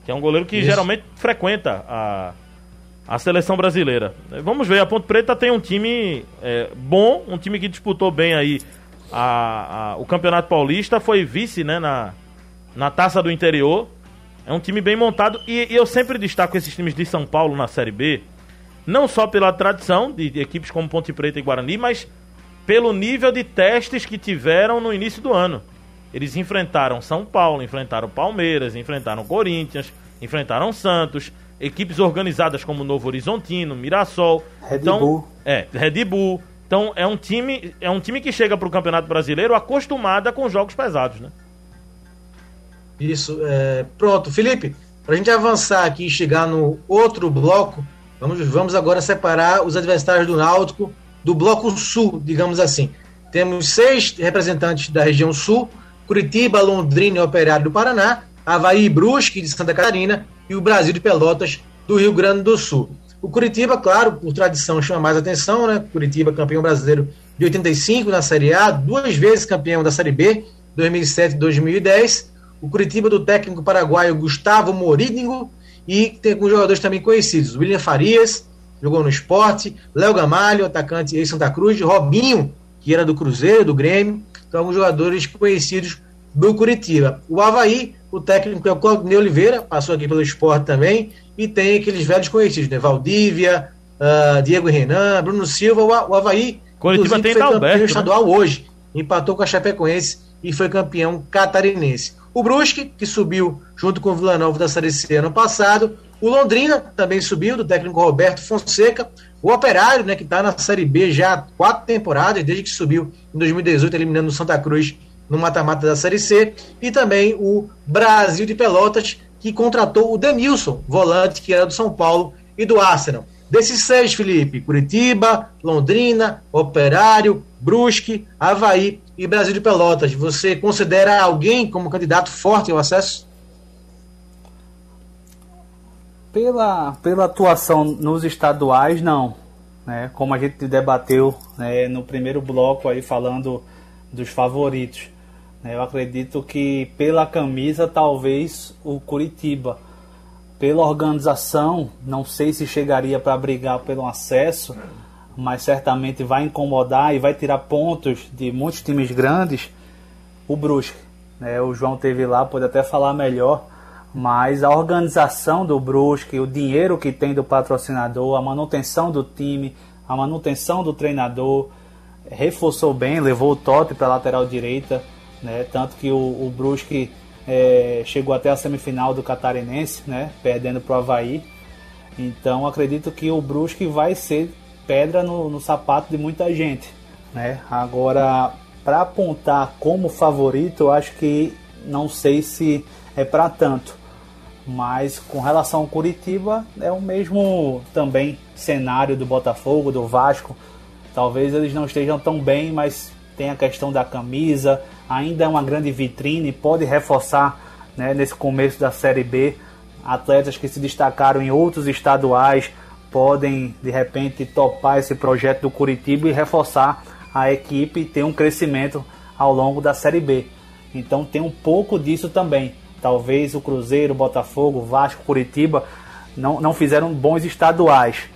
Que é um goleiro que Isso. geralmente frequenta a, a seleção brasileira. Vamos ver, a Ponte Preta tem um time é, bom, um time que disputou bem aí a- a- o Campeonato Paulista, foi vice né, na, na Taça do Interior. É um time bem montado e, e eu sempre destaco esses times de São Paulo na Série B, não só pela tradição de, de equipes como Ponte Preta e Guarani, mas pelo nível de testes que tiveram no início do ano. Eles enfrentaram São Paulo, enfrentaram Palmeiras, enfrentaram Corinthians, enfrentaram Santos, equipes organizadas como Novo Horizontino, Mirassol. Red então, Bull. É, Red Bull. Então é um time, é um time que chega para o Campeonato Brasileiro acostumada com jogos pesados, né? Isso, é... pronto, Felipe. Para a gente avançar aqui e chegar no outro bloco, vamos, vamos agora separar os adversários do Náutico do bloco sul, digamos assim. Temos seis representantes da região sul: Curitiba, Londrina e Operário do Paraná, Havaí e Brusque de Santa Catarina e o Brasil de Pelotas do Rio Grande do Sul. O Curitiba, claro, por tradição, chama mais atenção, né? Curitiba, campeão brasileiro de 85 na Série A, duas vezes campeão da Série B, 2007 e 2010. O Curitiba do técnico paraguaio Gustavo Morínigo e tem alguns jogadores também conhecidos. William Farias, jogou no esporte, Léo Gamalho, atacante em Santa Cruz, Robinho, que era do Cruzeiro, do Grêmio, então alguns jogadores conhecidos do Curitiba. O Havaí, o técnico é o Claudinei Oliveira, passou aqui pelo esporte também, e tem aqueles velhos conhecidos, né? Valdívia, uh, Diego Renan, Bruno Silva, o, o Havaí. Curitiba tem foi Dalberto, campeão né? estadual hoje. Empatou com a Chapecoense e foi campeão catarinense. O Brusque, que subiu junto com o Vila Nova da Série C ano passado. O Londrina também subiu, do técnico Roberto Fonseca. O Operário, né, que está na Série B já há quatro temporadas, desde que subiu em 2018, eliminando o Santa Cruz no mata-mata da Série C. E também o Brasil de Pelotas, que contratou o Denilson, volante que era do São Paulo e do Arsenal. Desses seis, Felipe, Curitiba, Londrina, Operário, Brusque, Havaí e Brasil de Pelotas. Você considera alguém como candidato forte ao acesso? Pela, pela atuação nos estaduais, não. Né? Como a gente debateu né, no primeiro bloco aí falando dos favoritos. Eu acredito que pela camisa, talvez o Curitiba. Pela organização, não sei se chegaria para brigar pelo acesso, mas certamente vai incomodar e vai tirar pontos de muitos times grandes. O Brusque. Né? O João teve lá, pode até falar melhor mas a organização do Brusque, o dinheiro que tem do patrocinador, a manutenção do time, a manutenção do treinador, reforçou bem, levou o Totti para a lateral direita, né? tanto que o, o Brusque é, chegou até a semifinal do Catarinense, né? perdendo para o Havaí. Então acredito que o Brusque vai ser pedra no, no sapato de muita gente. Né? Agora, para apontar como favorito, eu acho que não sei se é para tanto. Mas com relação ao Curitiba, é o mesmo também cenário do Botafogo, do Vasco. Talvez eles não estejam tão bem, mas tem a questão da camisa, ainda é uma grande vitrine, pode reforçar né, nesse começo da Série B. Atletas que se destacaram em outros estaduais podem de repente topar esse projeto do Curitiba e reforçar a equipe e ter um crescimento ao longo da Série B. Então tem um pouco disso também. Talvez o Cruzeiro, Botafogo, Vasco, Curitiba não, não fizeram bons estaduais.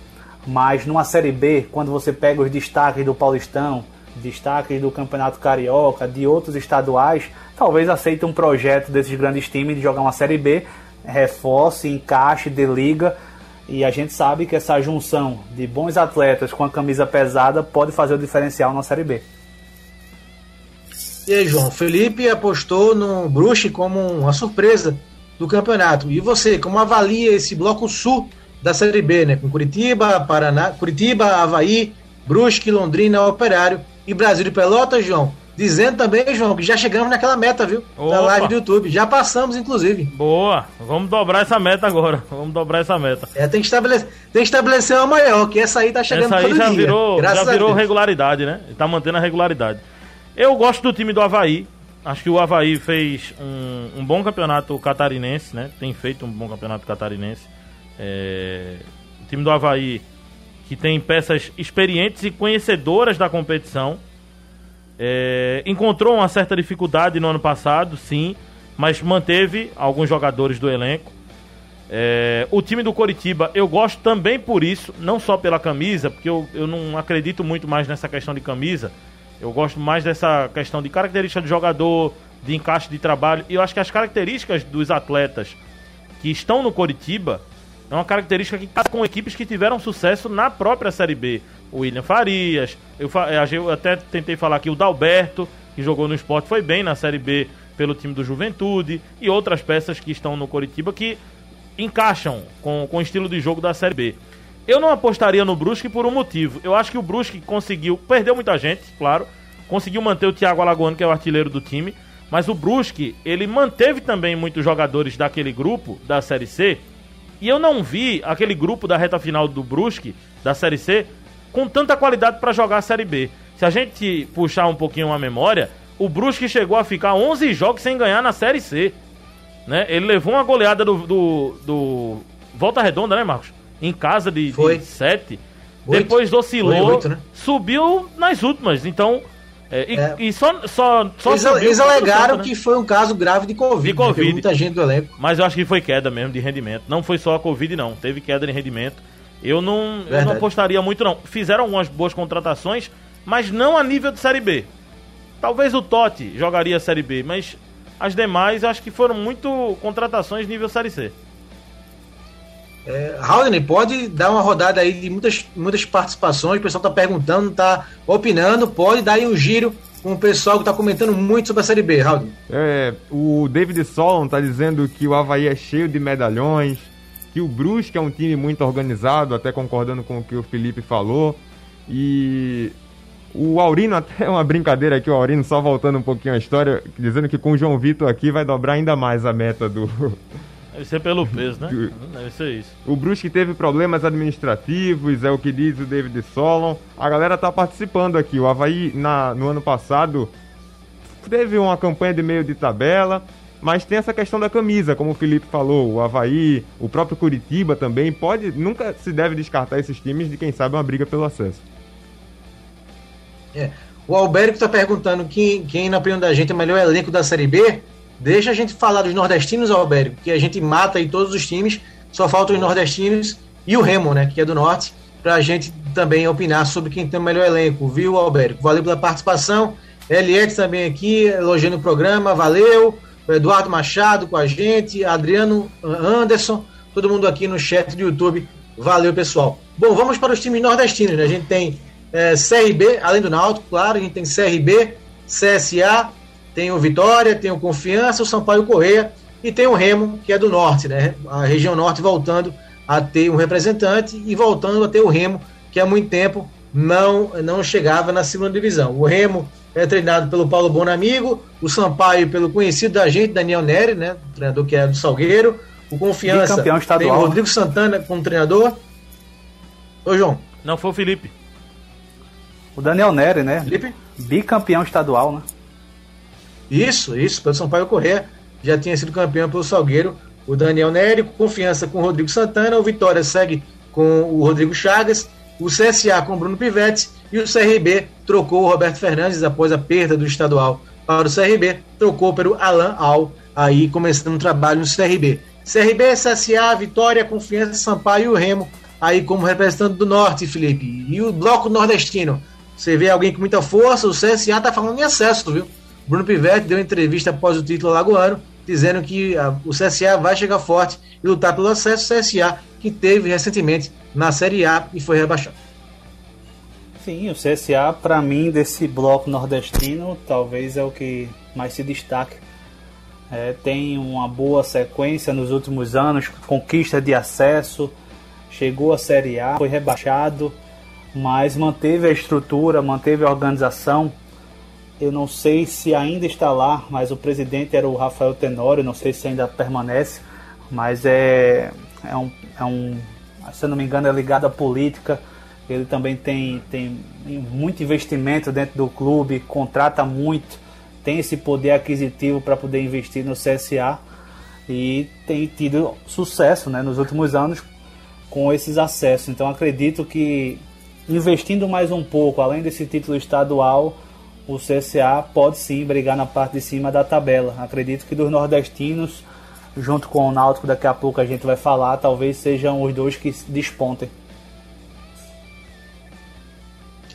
Mas numa Série B, quando você pega os destaques do Paulistão, destaques do Campeonato Carioca, de outros estaduais, talvez aceite um projeto desses grandes times de jogar uma Série B, reforce, encaixe, de liga. E a gente sabe que essa junção de bons atletas com a camisa pesada pode fazer o diferencial na Série B. E aí, João, Felipe apostou no Brusque como uma surpresa do campeonato. E você, como avalia esse bloco sul da Série B, né? Com Curitiba, Paraná, Curitiba, Havaí, Brusque, Londrina, Operário e Brasil de Pelotas, João. Dizendo também, João, que já chegamos naquela meta, viu? Da Opa. live do YouTube. Já passamos, inclusive. Boa, vamos dobrar essa meta agora. Vamos dobrar essa meta. É, tem que estabelecer, tem que estabelecer uma maior, que essa aí tá chegando Essa aí todo já dia. virou, já virou regularidade, né? Tá mantendo a regularidade. Eu gosto do time do Havaí. Acho que o Havaí fez um, um bom campeonato catarinense, né? Tem feito um bom campeonato catarinense. É, O time do Havaí, que tem peças experientes e conhecedoras da competição. É, encontrou uma certa dificuldade no ano passado, sim, mas manteve alguns jogadores do elenco. É, o time do Coritiba eu gosto também por isso, não só pela camisa, porque eu, eu não acredito muito mais nessa questão de camisa. Eu gosto mais dessa questão de característica do jogador, de encaixe de trabalho. E eu acho que as características dos atletas que estão no Coritiba é uma característica que casa com equipes que tiveram sucesso na própria Série B. O William Farias, eu, eh, eu até tentei falar aqui o Dalberto, que jogou no esporte, foi bem na Série B pelo time do Juventude, e outras peças que estão no Coritiba que encaixam com, com o estilo de jogo da Série B. Eu não apostaria no Brusque por um motivo. Eu acho que o Brusque conseguiu, perdeu muita gente, claro, conseguiu manter o Thiago Alagoano, que é o artilheiro do time, mas o Brusque, ele manteve também muitos jogadores daquele grupo da Série C, e eu não vi aquele grupo da reta final do Brusque, da Série C, com tanta qualidade para jogar a Série B. Se a gente puxar um pouquinho a memória, o Brusque chegou a ficar 11 jogos sem ganhar na Série C. Né? Ele levou uma goleada do, do, do Volta Redonda, né, Marcos? Em casa de, Foi. de 7. Oito. Depois oscilou, oito, né? subiu nas últimas. Então, é, e, É. e só, só, só Eles, eles alegaram Santa, né? que foi um caso grave de Covid. De né? Covid. muita gente do elenco. Mas eu acho que foi queda mesmo de rendimento. Não foi só a Covid, não. Teve queda de rendimento. Eu não, eu não Verdade. apostaria muito, não. Fizeram algumas boas contratações, mas não a nível de Série B. Talvez o Totti jogaria a Série B, mas as demais eu acho que foram muito contratações nível Série C. É, pode dar uma rodada aí de muitas, muitas participações. O pessoal tá perguntando, tá opinando. Pode dar aí um giro com o pessoal que tá comentando muito sobre a Série B, Haldane. É, o David Solon tá dizendo que o Havaí é cheio de medalhões, que o Brusque é um time muito organizado, até concordando com o que o Felipe falou. E o Aurino, até uma brincadeira aqui, o Aurino, só voltando um pouquinho a história, dizendo que com o João Vitor aqui vai dobrar ainda mais a meta do. Deve ser pelo peso, né? Deve ser isso. O Brusque teve problemas administrativos, é o que diz o David Solon. A galera tá participando aqui. O Havaí, na, no ano passado, teve uma campanha de meio de tabela, mas tem essa questão da camisa, como o Felipe falou. O Havaí, o próprio Curitiba também, pode nunca se deve descartar esses times de quem sabe uma briga pelo acesso. É. O Albérico tá perguntando quem, quem, na opinião da gente, é o melhor elenco da Série B. Deixa a gente falar dos nordestinos, Albérico, que a gente mata aí todos os times. Só faltam os nordestinos e o Remo, né, que é do norte, pra gente também opinar sobre quem tem o melhor elenco, viu, Albérico? Valeu pela participação. Eliette também aqui, elogiando o programa, valeu. O Eduardo Machado com a gente, Adriano Anderson, todo mundo aqui no chat do YouTube. Valeu, pessoal. Bom, vamos para os times nordestinos, né? A gente tem é, CRB, além do Náutico, claro, a gente tem CRB, CSA, tem o Vitória, tem o Confiança, o Sampaio Correia e tem o Remo, que é do norte, né? A região norte voltando a ter um representante e voltando a ter o Remo, que há muito tempo não, não chegava na segunda divisão. O Remo é treinado pelo Paulo Bonamigo, o Sampaio pelo conhecido da gente, Daniel Neri, né? Treinador que é do Salgueiro. O Confiança Bicampeão tem estadual, o né? Rodrigo Santana como treinador. Ô, João, Não foi o Felipe. O Daniel Neri, né? Felipe? Bicampeão estadual, né? Isso, isso, pelo Sampaio Corrêa. Já tinha sido campeão pelo Salgueiro. O Daniel Nery, confiança com o Rodrigo Santana. O Vitória segue com o Rodrigo Chagas. O CSA com o Bruno Pivetti. E o CRB trocou o Roberto Fernandes após a perda do estadual para o CRB. Trocou pelo Alan Al, aí começando o trabalho no CRB. CRB, CSA, Vitória, Confiança, Sampaio e o Remo. Aí como representante do Norte, Felipe. E o Bloco Nordestino. Você vê alguém com muita força, o CSA tá falando em acesso, viu? Bruno Pivetti deu entrevista após o título alagoano, dizendo que ah, o CSA vai chegar forte e lutar pelo acesso. CSA que teve recentemente na Série A e foi rebaixado. Sim, o CSA, para mim, desse bloco nordestino, talvez é o que mais se destaca. É, tem uma boa sequência nos últimos anos, conquista de acesso, chegou à Série A, foi rebaixado, mas manteve a estrutura, manteve a organização. Eu não sei se ainda está lá, mas o presidente era o Rafael Tenório, não sei se ainda permanece, mas é, é, um, é um, se eu não me engano, é ligado à política. Ele também tem, tem muito investimento dentro do clube, contrata muito, tem esse poder aquisitivo para poder investir no CSA e tem tido sucesso né, nos últimos anos com esses acessos. Então acredito que investindo mais um pouco, além desse título estadual, o CSA pode sim brigar na parte de cima da tabela. Acredito que dos nordestinos, junto com o Náutico, daqui a pouco a gente vai falar, talvez sejam os dois que despontem.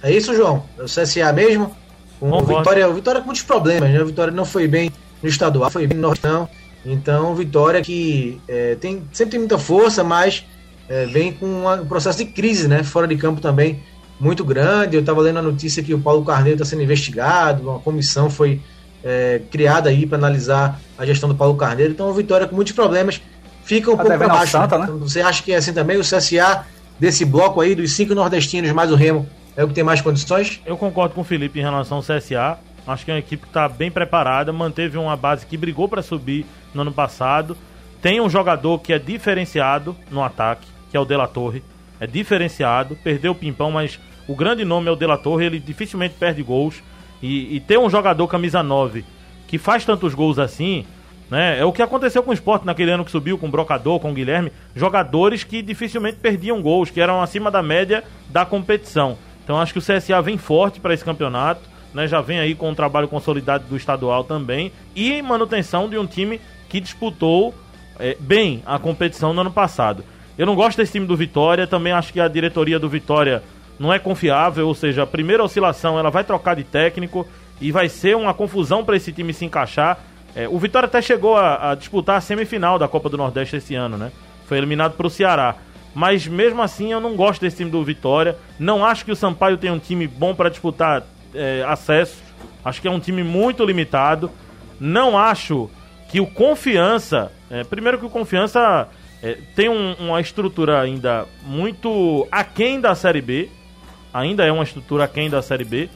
É isso, João? É o CSA mesmo? Concordo. Vitória, o Vitória com muitos problemas, né? O Vitória não foi bem no estadual, foi bem no Nortão. Então, Vitória que é, tem, sempre tem muita força, mas é, vem com uma- um processo de crise, né? Fora de campo também muito grande. Eu estava lendo a notícia que o Paulo Carneiro está sendo investigado, uma comissão foi é, criada aí para analisar a gestão do Paulo Carneiro. Então, o Vitória com muitos problemas fica um Tá pouco para baixo. Santa, né? Então, você acha que é assim também? O CSA desse bloco aí, dos cinco nordestinos mais o Remo, é o que tem mais condições? Eu concordo com o Felipe em relação ao CSA. Acho que é uma equipe que está bem preparada, manteve uma base que brigou para subir no ano passado. Tem um jogador que é diferenciado no ataque, que é o Dela Torre. É diferenciado, perdeu o Pimpão, mas o grande nome é o Dela Torre, ele dificilmente perde gols. E, e ter um jogador camisa 9 que faz tantos gols assim, né? É o que aconteceu com o esporte naquele ano que subiu, com o Brocador, com o Guilherme. Jogadores que dificilmente perdiam gols, que eram acima da média da competição. Então acho que o CSA vem forte para esse campeonato, né? Já vem aí com um trabalho consolidado do estadual também. E manutenção de um time que disputou é, bem a competição no ano passado. Eu não gosto desse time do Vitória, também acho que a diretoria do Vitória não é confiável, ou seja, a primeira oscilação ela vai trocar de técnico e vai ser uma confusão para esse time se encaixar. É, o Vitória até chegou a, a, disputar a semifinal da Copa do Nordeste esse ano, né? Foi eliminado para o Ceará. Mas mesmo assim eu não gosto desse time do Vitória. Não acho que o Sampaio tenha um time bom para disputar é, acesso. Acho que é um time muito limitado. Não acho que o Confiança. É, primeiro que o Confiança é, tem um, uma estrutura ainda muito aquém da Série B. Ainda é uma estrutura aquém da Série B.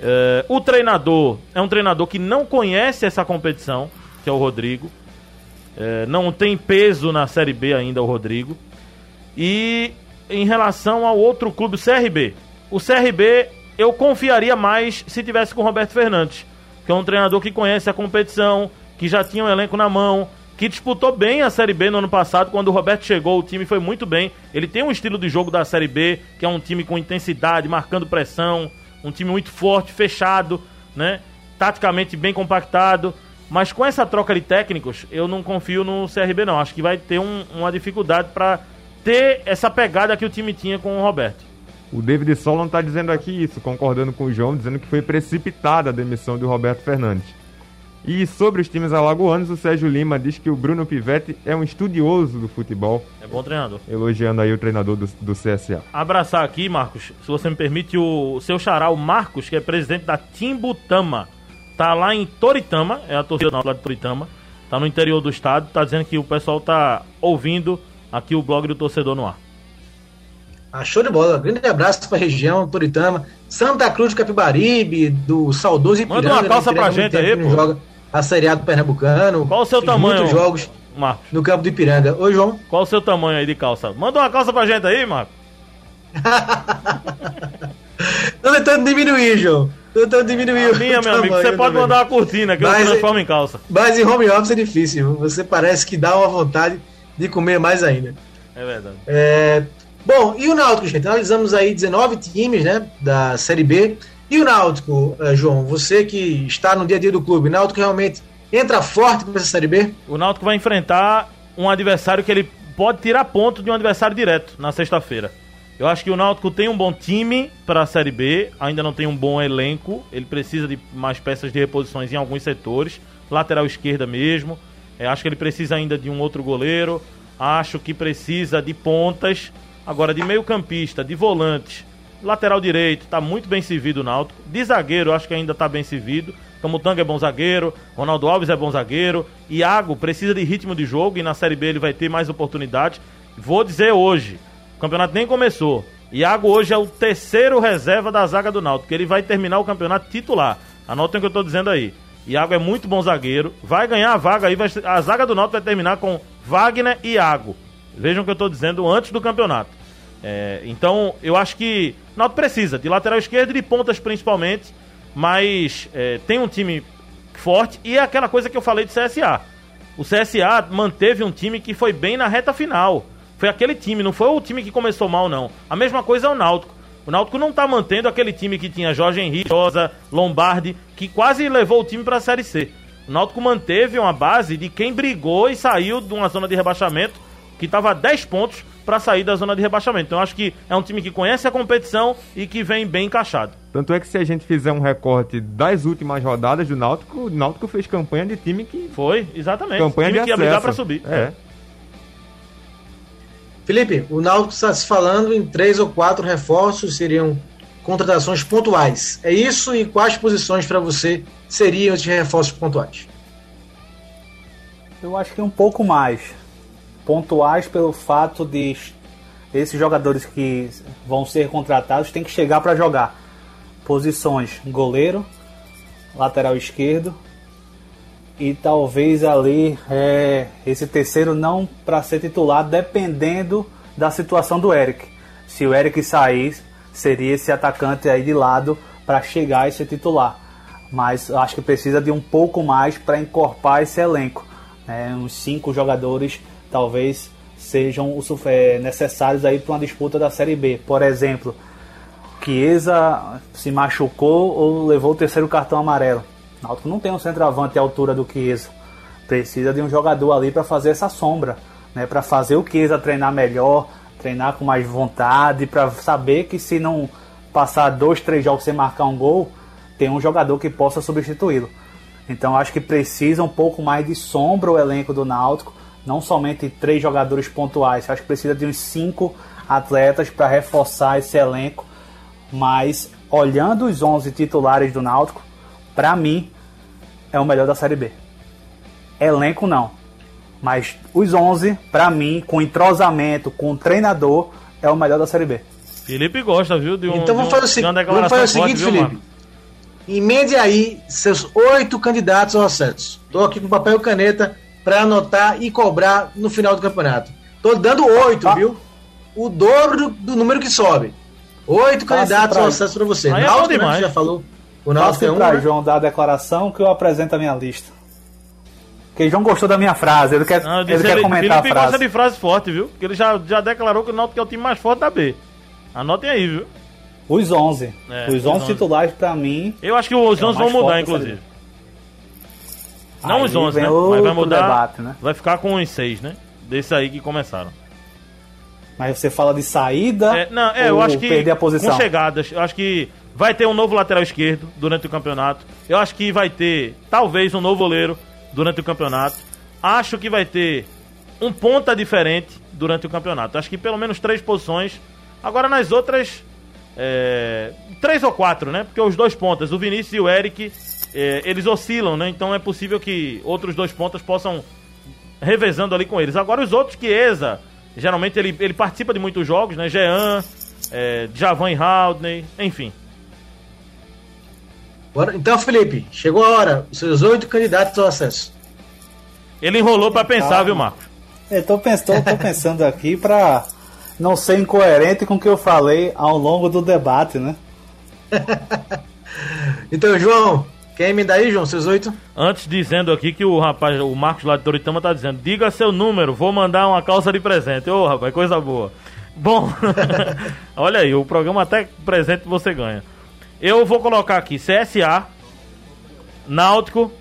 É, o treinador é um treinador que não conhece essa competição, que é o Rodrigo. É, não tem peso na Série B ainda o Rodrigo. E em relação ao outro clube, o CRB. O CRB eu confiaria mais se tivesse com o Roberto Fernandes, que é um treinador que conhece a competição, que já tinha um elenco na mão, que disputou bem a Série B no ano passado. Quando o Roberto chegou, o time foi muito bem. Ele tem um estilo de jogo da Série B, que é um time com intensidade, marcando pressão, um time muito forte, fechado, né? Taticamente bem compactado. Mas com essa troca de técnicos, eu não confio no CRB, não. Acho que vai ter um, uma dificuldade para ter essa pegada que o time tinha com o Roberto. O David Solon está dizendo aqui isso, concordando com o João, dizendo que foi precipitada a demissão do Roberto Fernandes. E sobre os times alagoanos, o Sérgio Lima diz que o Bruno Pivetti é um estudioso do futebol. É bom treinador. Elogiando aí o treinador do, do CSA. Abraçar aqui, Marcos, se você me permite, o seu xará, o Marcos, que é presidente da Timbutama. Tá lá em Toritama, é a torcida lá de Toritama. Tá no interior do estado, tá dizendo que o pessoal tá ouvindo aqui o blog do Torcedor no Ar. Ah, show de bola. Grande abraço para a região, Toritama, Santa Cruz de Capibaribe, do saudoso Ipiranga. Manda uma calça pra gente aí, pô. Joga a Série A do Pernambucano. Qual o seu tamanho? Muitos jogos Marcos. no campo do Ipiranga. Oi, João. Qual o seu tamanho aí de calça? Manda uma calça pra gente aí, Marcos. Tô tentando diminuir, João. Tô tentando diminuir a minha, meu amigo. Você pode mandar uma cortina que mas, eu transformo em calça. Mas em home office é difícil. Você parece que dá uma vontade de comer mais ainda. É verdade. É... Bom, e o Náutico, gente? Analisamos aí 19 times, né, da Série B. E o Náutico, uh, João, você que está no dia a dia do clube, o Náutico realmente entra forte para essa Série B? O Náutico vai enfrentar um adversário que ele pode tirar ponto de um adversário direto na sexta-feira. Eu acho que o Náutico tem um bom time para a Série B, ainda não tem um bom elenco, ele precisa de mais peças de reposições em alguns setores, lateral esquerda mesmo. É, acho que ele precisa ainda de um outro goleiro, acho que precisa de pontas, agora de meio-campista, de volantes Lateral direito, tá muito bem servido o Náutico. De zagueiro, acho que ainda tá bem servido. Camutanga é bom zagueiro, Ronaldo Alves é bom zagueiro. Iago precisa de ritmo de jogo e na Série B ele vai ter mais oportunidades. Vou dizer hoje, o campeonato nem começou. Iago hoje é o terceiro reserva da zaga do Náutico, ele vai terminar o campeonato titular. Anotem o que eu tô dizendo aí. Iago é muito bom zagueiro, vai ganhar a vaga aí, vai, a zaga do Náutico vai terminar com Wagner e Iago. Vejam o que eu tô dizendo antes do campeonato. É, então, eu acho que Náutico precisa de lateral esquerdo e de pontas principalmente, mas é, tem um time forte e é aquela coisa que eu falei do CSA. O CSA manteve um time que foi bem na reta final. Foi aquele time, não foi o time que começou mal, não. A mesma coisa é o Náutico. O Náutico não está mantendo aquele time que tinha Jorge Henrique, Rosa, Lombardi, que quase levou o time para a Série C. O Náutico manteve uma base de quem brigou e saiu de uma zona de rebaixamento que estava a 10 pontos para sair da zona de rebaixamento. Então acho que é um time que conhece a competição e que vem bem encaixado. Tanto é que se a gente fizer um recorte das últimas rodadas do Náutico, o Náutico fez campanha de time que foi, exatamente. Campanha time de que acesso. ia brigar para subir. É. Felipe, o Náutico está se falando em três ou quatro reforços, seriam contratações pontuais. É isso e quais posições para você seriam esses reforços pontuais? Eu acho que um pouco mais pontuais pelo fato de esses jogadores que vão ser contratados têm que chegar para jogar. Posições: goleiro, lateral esquerdo e talvez ali é, esse terceiro não para ser titular, dependendo da situação do Eric. Se o Eric sair, seria esse atacante aí de lado para chegar e ser titular. Mas acho que precisa de um pouco mais para encorpar esse elenco. Né? Uns cinco jogadores talvez sejam é, necessários aí para uma disputa da Série B. Por exemplo, Chiesa se machucou ou levou o terceiro cartão amarelo. O Náutico não tem um centroavante à altura do Chiesa. Precisa de um jogador ali para fazer essa sombra, né? Para fazer o Chiesa treinar melhor, treinar com mais vontade, para saber que se não passar dois, três jogos sem marcar um gol, tem um jogador que possa substituí-lo. Então acho que precisa um pouco mais de sombra o elenco do Náutico, não somente três jogadores pontuais. Acho que precisa de uns cinco atletas para reforçar esse elenco. Mas olhando os 11 titulares do Náutico, para mim é o melhor da Série B. Elenco não, mas os 11, para mim, com entrosamento, com treinador, é o melhor da Série B. Felipe gosta, viu? De um, então vamos fazer o, de vamos fazer o seguinte, forte, Felipe. Emende aí seus oito candidatos ao acesso. Tô aqui com papel e caneta para anotar e cobrar no final do campeonato. Tô dando oito, ah. viu? O dobro do, número que sobe. Oito candidatos ao acesso para você. Aí Náutico, é né, já falou. O Náutico é um, pra né? João dar a declaração que eu apresento a minha lista. Porque João gostou da minha frase, ele quer, Não, ele quer ele, comentar Felipe a frase. gosta de frase forte, viu? Porque ele já, já declarou que o Náutico é o time mais forte da B. Anotem aí, viu? Os 11. É, os 11, 11 titulares, pra mim. Eu acho que os 11 é vão mudar, inclusive. Não aí os 11, né? Mas vai mudar. Debate, né? Vai ficar com os 6, né? Desses aí que começaram. Mas você fala de saída? É, não, é, eu acho que. Perder a posição? Com chegadas. Eu acho que vai ter um novo lateral esquerdo durante o campeonato. Eu acho que vai ter, talvez, um novo goleiro durante o campeonato. Acho que vai ter um ponta diferente durante o campeonato. Acho que pelo menos três posições. Agora nas outras. É, três ou quatro, né? Porque os dois pontas, o Vinícius e o Eric, é, eles oscilam, né? Então é possível que outros dois pontas possam revezando ali com eles. Agora os outros, Chiesa, geralmente ele, ele participa de muitos jogos, né? Jean, é, Javan e Haldney, enfim. Então, Felipe, chegou a hora. Os seus oito candidatos ao acesso. Ele enrolou para pensar, Calma. viu, Marcos? Eu tô, pensando, tô pensando aqui para não ser incoerente com o que eu falei ao longo do debate, né? então, João, quer me dar aí, João, seus oito? Antes dizendo aqui que o rapaz, o Marcos lá de Toritama tá dizendo, diga seu número, vou mandar uma calça de presente. Ô, oh, rapaz, coisa boa. Bom, olha aí, o programa até presente você ganha. Eu vou colocar aqui CSA, Náutico.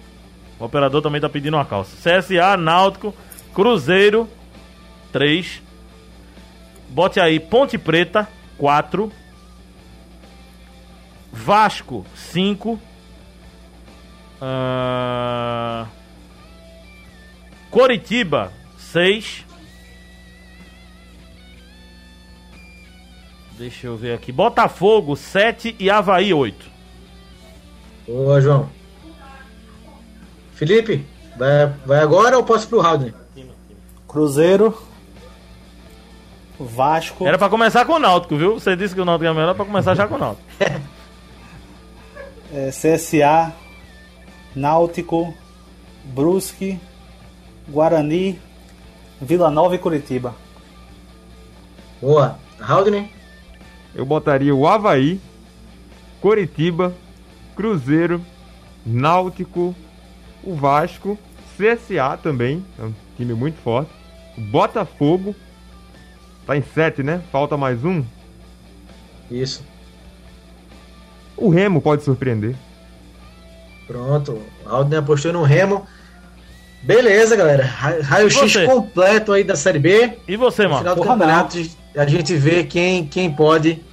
O operador também tá pedindo uma calça. CSA, Náutico, Cruzeiro, 3. Bote aí Ponte Preta, 4. Vasco, 5. Uh... Coritiba, 6. Deixa eu ver aqui. Botafogo 7 e Havaí 8. Boa, João. Felipe, vai, vai agora ou posso pro Haldner? Cruzeiro. Vasco. Era pra começar com o Náutico, viu? Você disse que o Náutico é melhor pra começar já com o Náutico. é, CSA, Náutico, Brusque, Guarani, Vila Nova e Curitiba. Boa. Haldner? eu botaria o Havaí, Coritiba, Cruzeiro, Náutico, o Vasco, CSA também, é um time muito forte. O Botafogo, tá em 7, né? Falta mais um. Isso. O Remo pode surpreender. Pronto, o Aldner apostou no Remo. Beleza, galera. Raio-X completo aí da Série B. E você, mano? No final do Porra campeonato, não a gente vê quem, quem pode.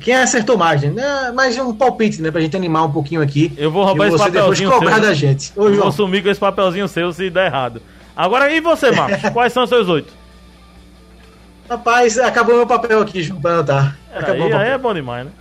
Quem acertou mais, né? Mais um palpite, né? Pra gente animar um pouquinho aqui. Eu vou roubar esse papelzinho seu. da gente. Ô, eu vou sumir com esse papelzinho seu se der errado. Agora, e você, Marcos? Quais são os seus oito? Rapaz, acabou meu papel aqui, João, pra anotar. Acabou aí, aí é bom demais, né?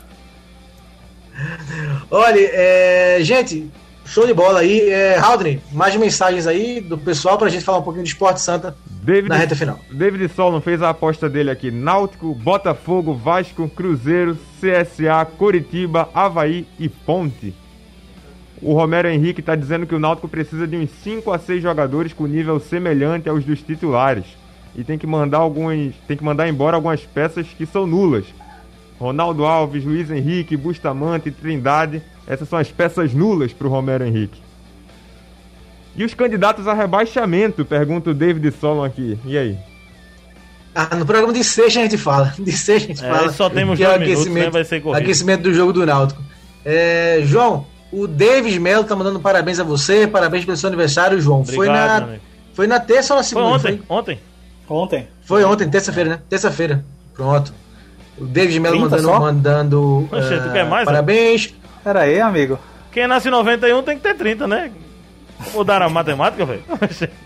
Olha, é, gente, Show de bola aí. É, Haldane, mais mensagens aí do pessoal pra gente falar um pouquinho de Esporte Santa David, na reta final. David Solon fez a aposta dele aqui. Náutico, Botafogo, Vasco, Cruzeiro, CSA, Coritiba, Havaí e Ponte. O Romero Henrique está dizendo que o Náutico precisa de uns 5 a 6 jogadores com nível semelhante aos dos titulares. E tem que mandar alguns. Tem que mandar embora algumas peças que são nulas. Ronaldo Alves, Luiz Henrique, Bustamante, Trindade. Essas são as peças nulas para o Romero Henrique. E os candidatos a rebaixamento? Pergunta o David Solon aqui. E aí? Ah, no programa de sexta a gente fala. De sexta a gente É, fala. só temos que é o dois minutos, aquecimento, né? Vai ser corrido. aquecimento do jogo do Náutico. É, João, o Davis Melo tá mandando parabéns a você, parabéns pelo seu aniversário, João. foi, Obrigado, meu na, foi na terça ou na Foi segunda? ontem, ontem. Ontem. Foi ontem, terça-feira, né? Terça-feira. Pronto. O David Melo 30 mandando, só? mandando Oxe, tu quer mais, parabéns. Pera aí, amigo. Quem nasce em 91 tem que ter 30, né? Mudaram a matemática, velho?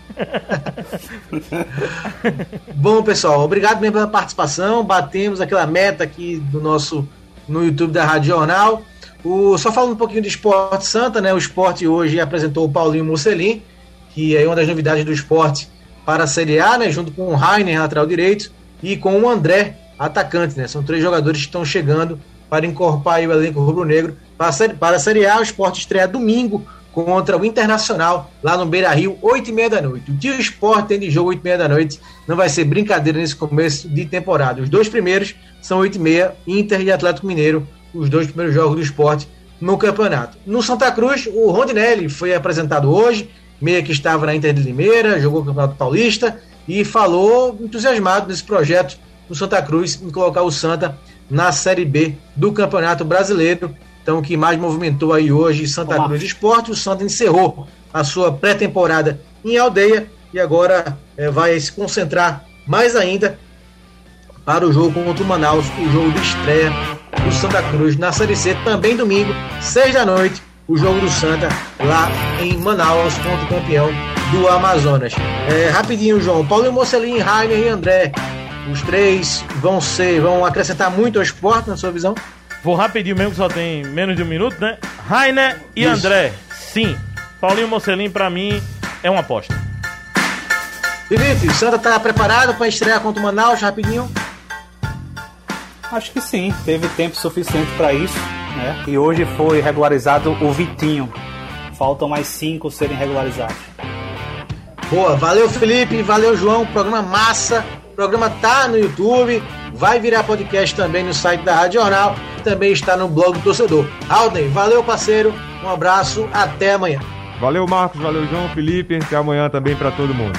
Bom, pessoal, obrigado mesmo pela participação. Batemos aquela meta aqui do nosso no YouTube da Rádio Jornal. O, só falando um pouquinho do Esporte Santa, né? O esporte hoje apresentou o Paulinho Mocelin, que é uma das novidades do esporte para a Série A, né? Junto com o Rainer, lateral direito, e com o André, atacante, né? São três jogadores que estão chegando para incorporar o elenco rubro-negro para a Série- a. O esporte estreia domingo contra o Internacional, lá no Beira Rio, 8 e meia da noite. O que o esporte tem de jogo 8 e meia da noite não vai ser brincadeira nesse começo de temporada. Os dois primeiros são 8 e meia, Inter e Atlético Mineiro, os dois primeiros jogos do esporte no campeonato. No Santa Cruz, o Rondinelli foi apresentado hoje, meia que estava na Inter de Limeira, jogou o Campeonato Paulista e falou entusiasmado nesse projeto no Santa Cruz em colocar o Santa na Série B do Campeonato Brasileiro. Então, o que mais movimentou aí hoje Santa Vamos lá. Cruz Esporte, o Santa encerrou a sua pré-temporada em aldeia e agora eh, vai se concentrar mais ainda para o jogo contra o Manaus, o jogo de estreia do Santa Cruz na Série C, também domingo, seis da noite, o jogo do Santa lá em Manaus contra o campeão do Amazonas. É, rapidinho, João, Paulo Mocelin, Rainer e André, os três vão ser, vão acrescentar muito ao esporte na sua visão? Vou rapidinho mesmo, que só tem menos de um minuto, né? Rainer e Isso. André, sim. Paulinho Mocelin, pra mim, é uma aposta. Felipe, o Santa está preparado para estrear contra o Manaus, rapidinho? Acho que sim, teve tempo suficiente para isso, né? E hoje foi regularizado o Vitinho. Faltam mais cinco serem regularizados. Boa, valeu Felipe, valeu João, programa massa, programa tá no YouTube, vai virar podcast também no site da Rádio Jornal, também está no blog do torcedor. Alden, valeu parceiro, um abraço, até amanhã. Valeu, Marcos. Valeu, João, Felipe. Até amanhã também para todo mundo.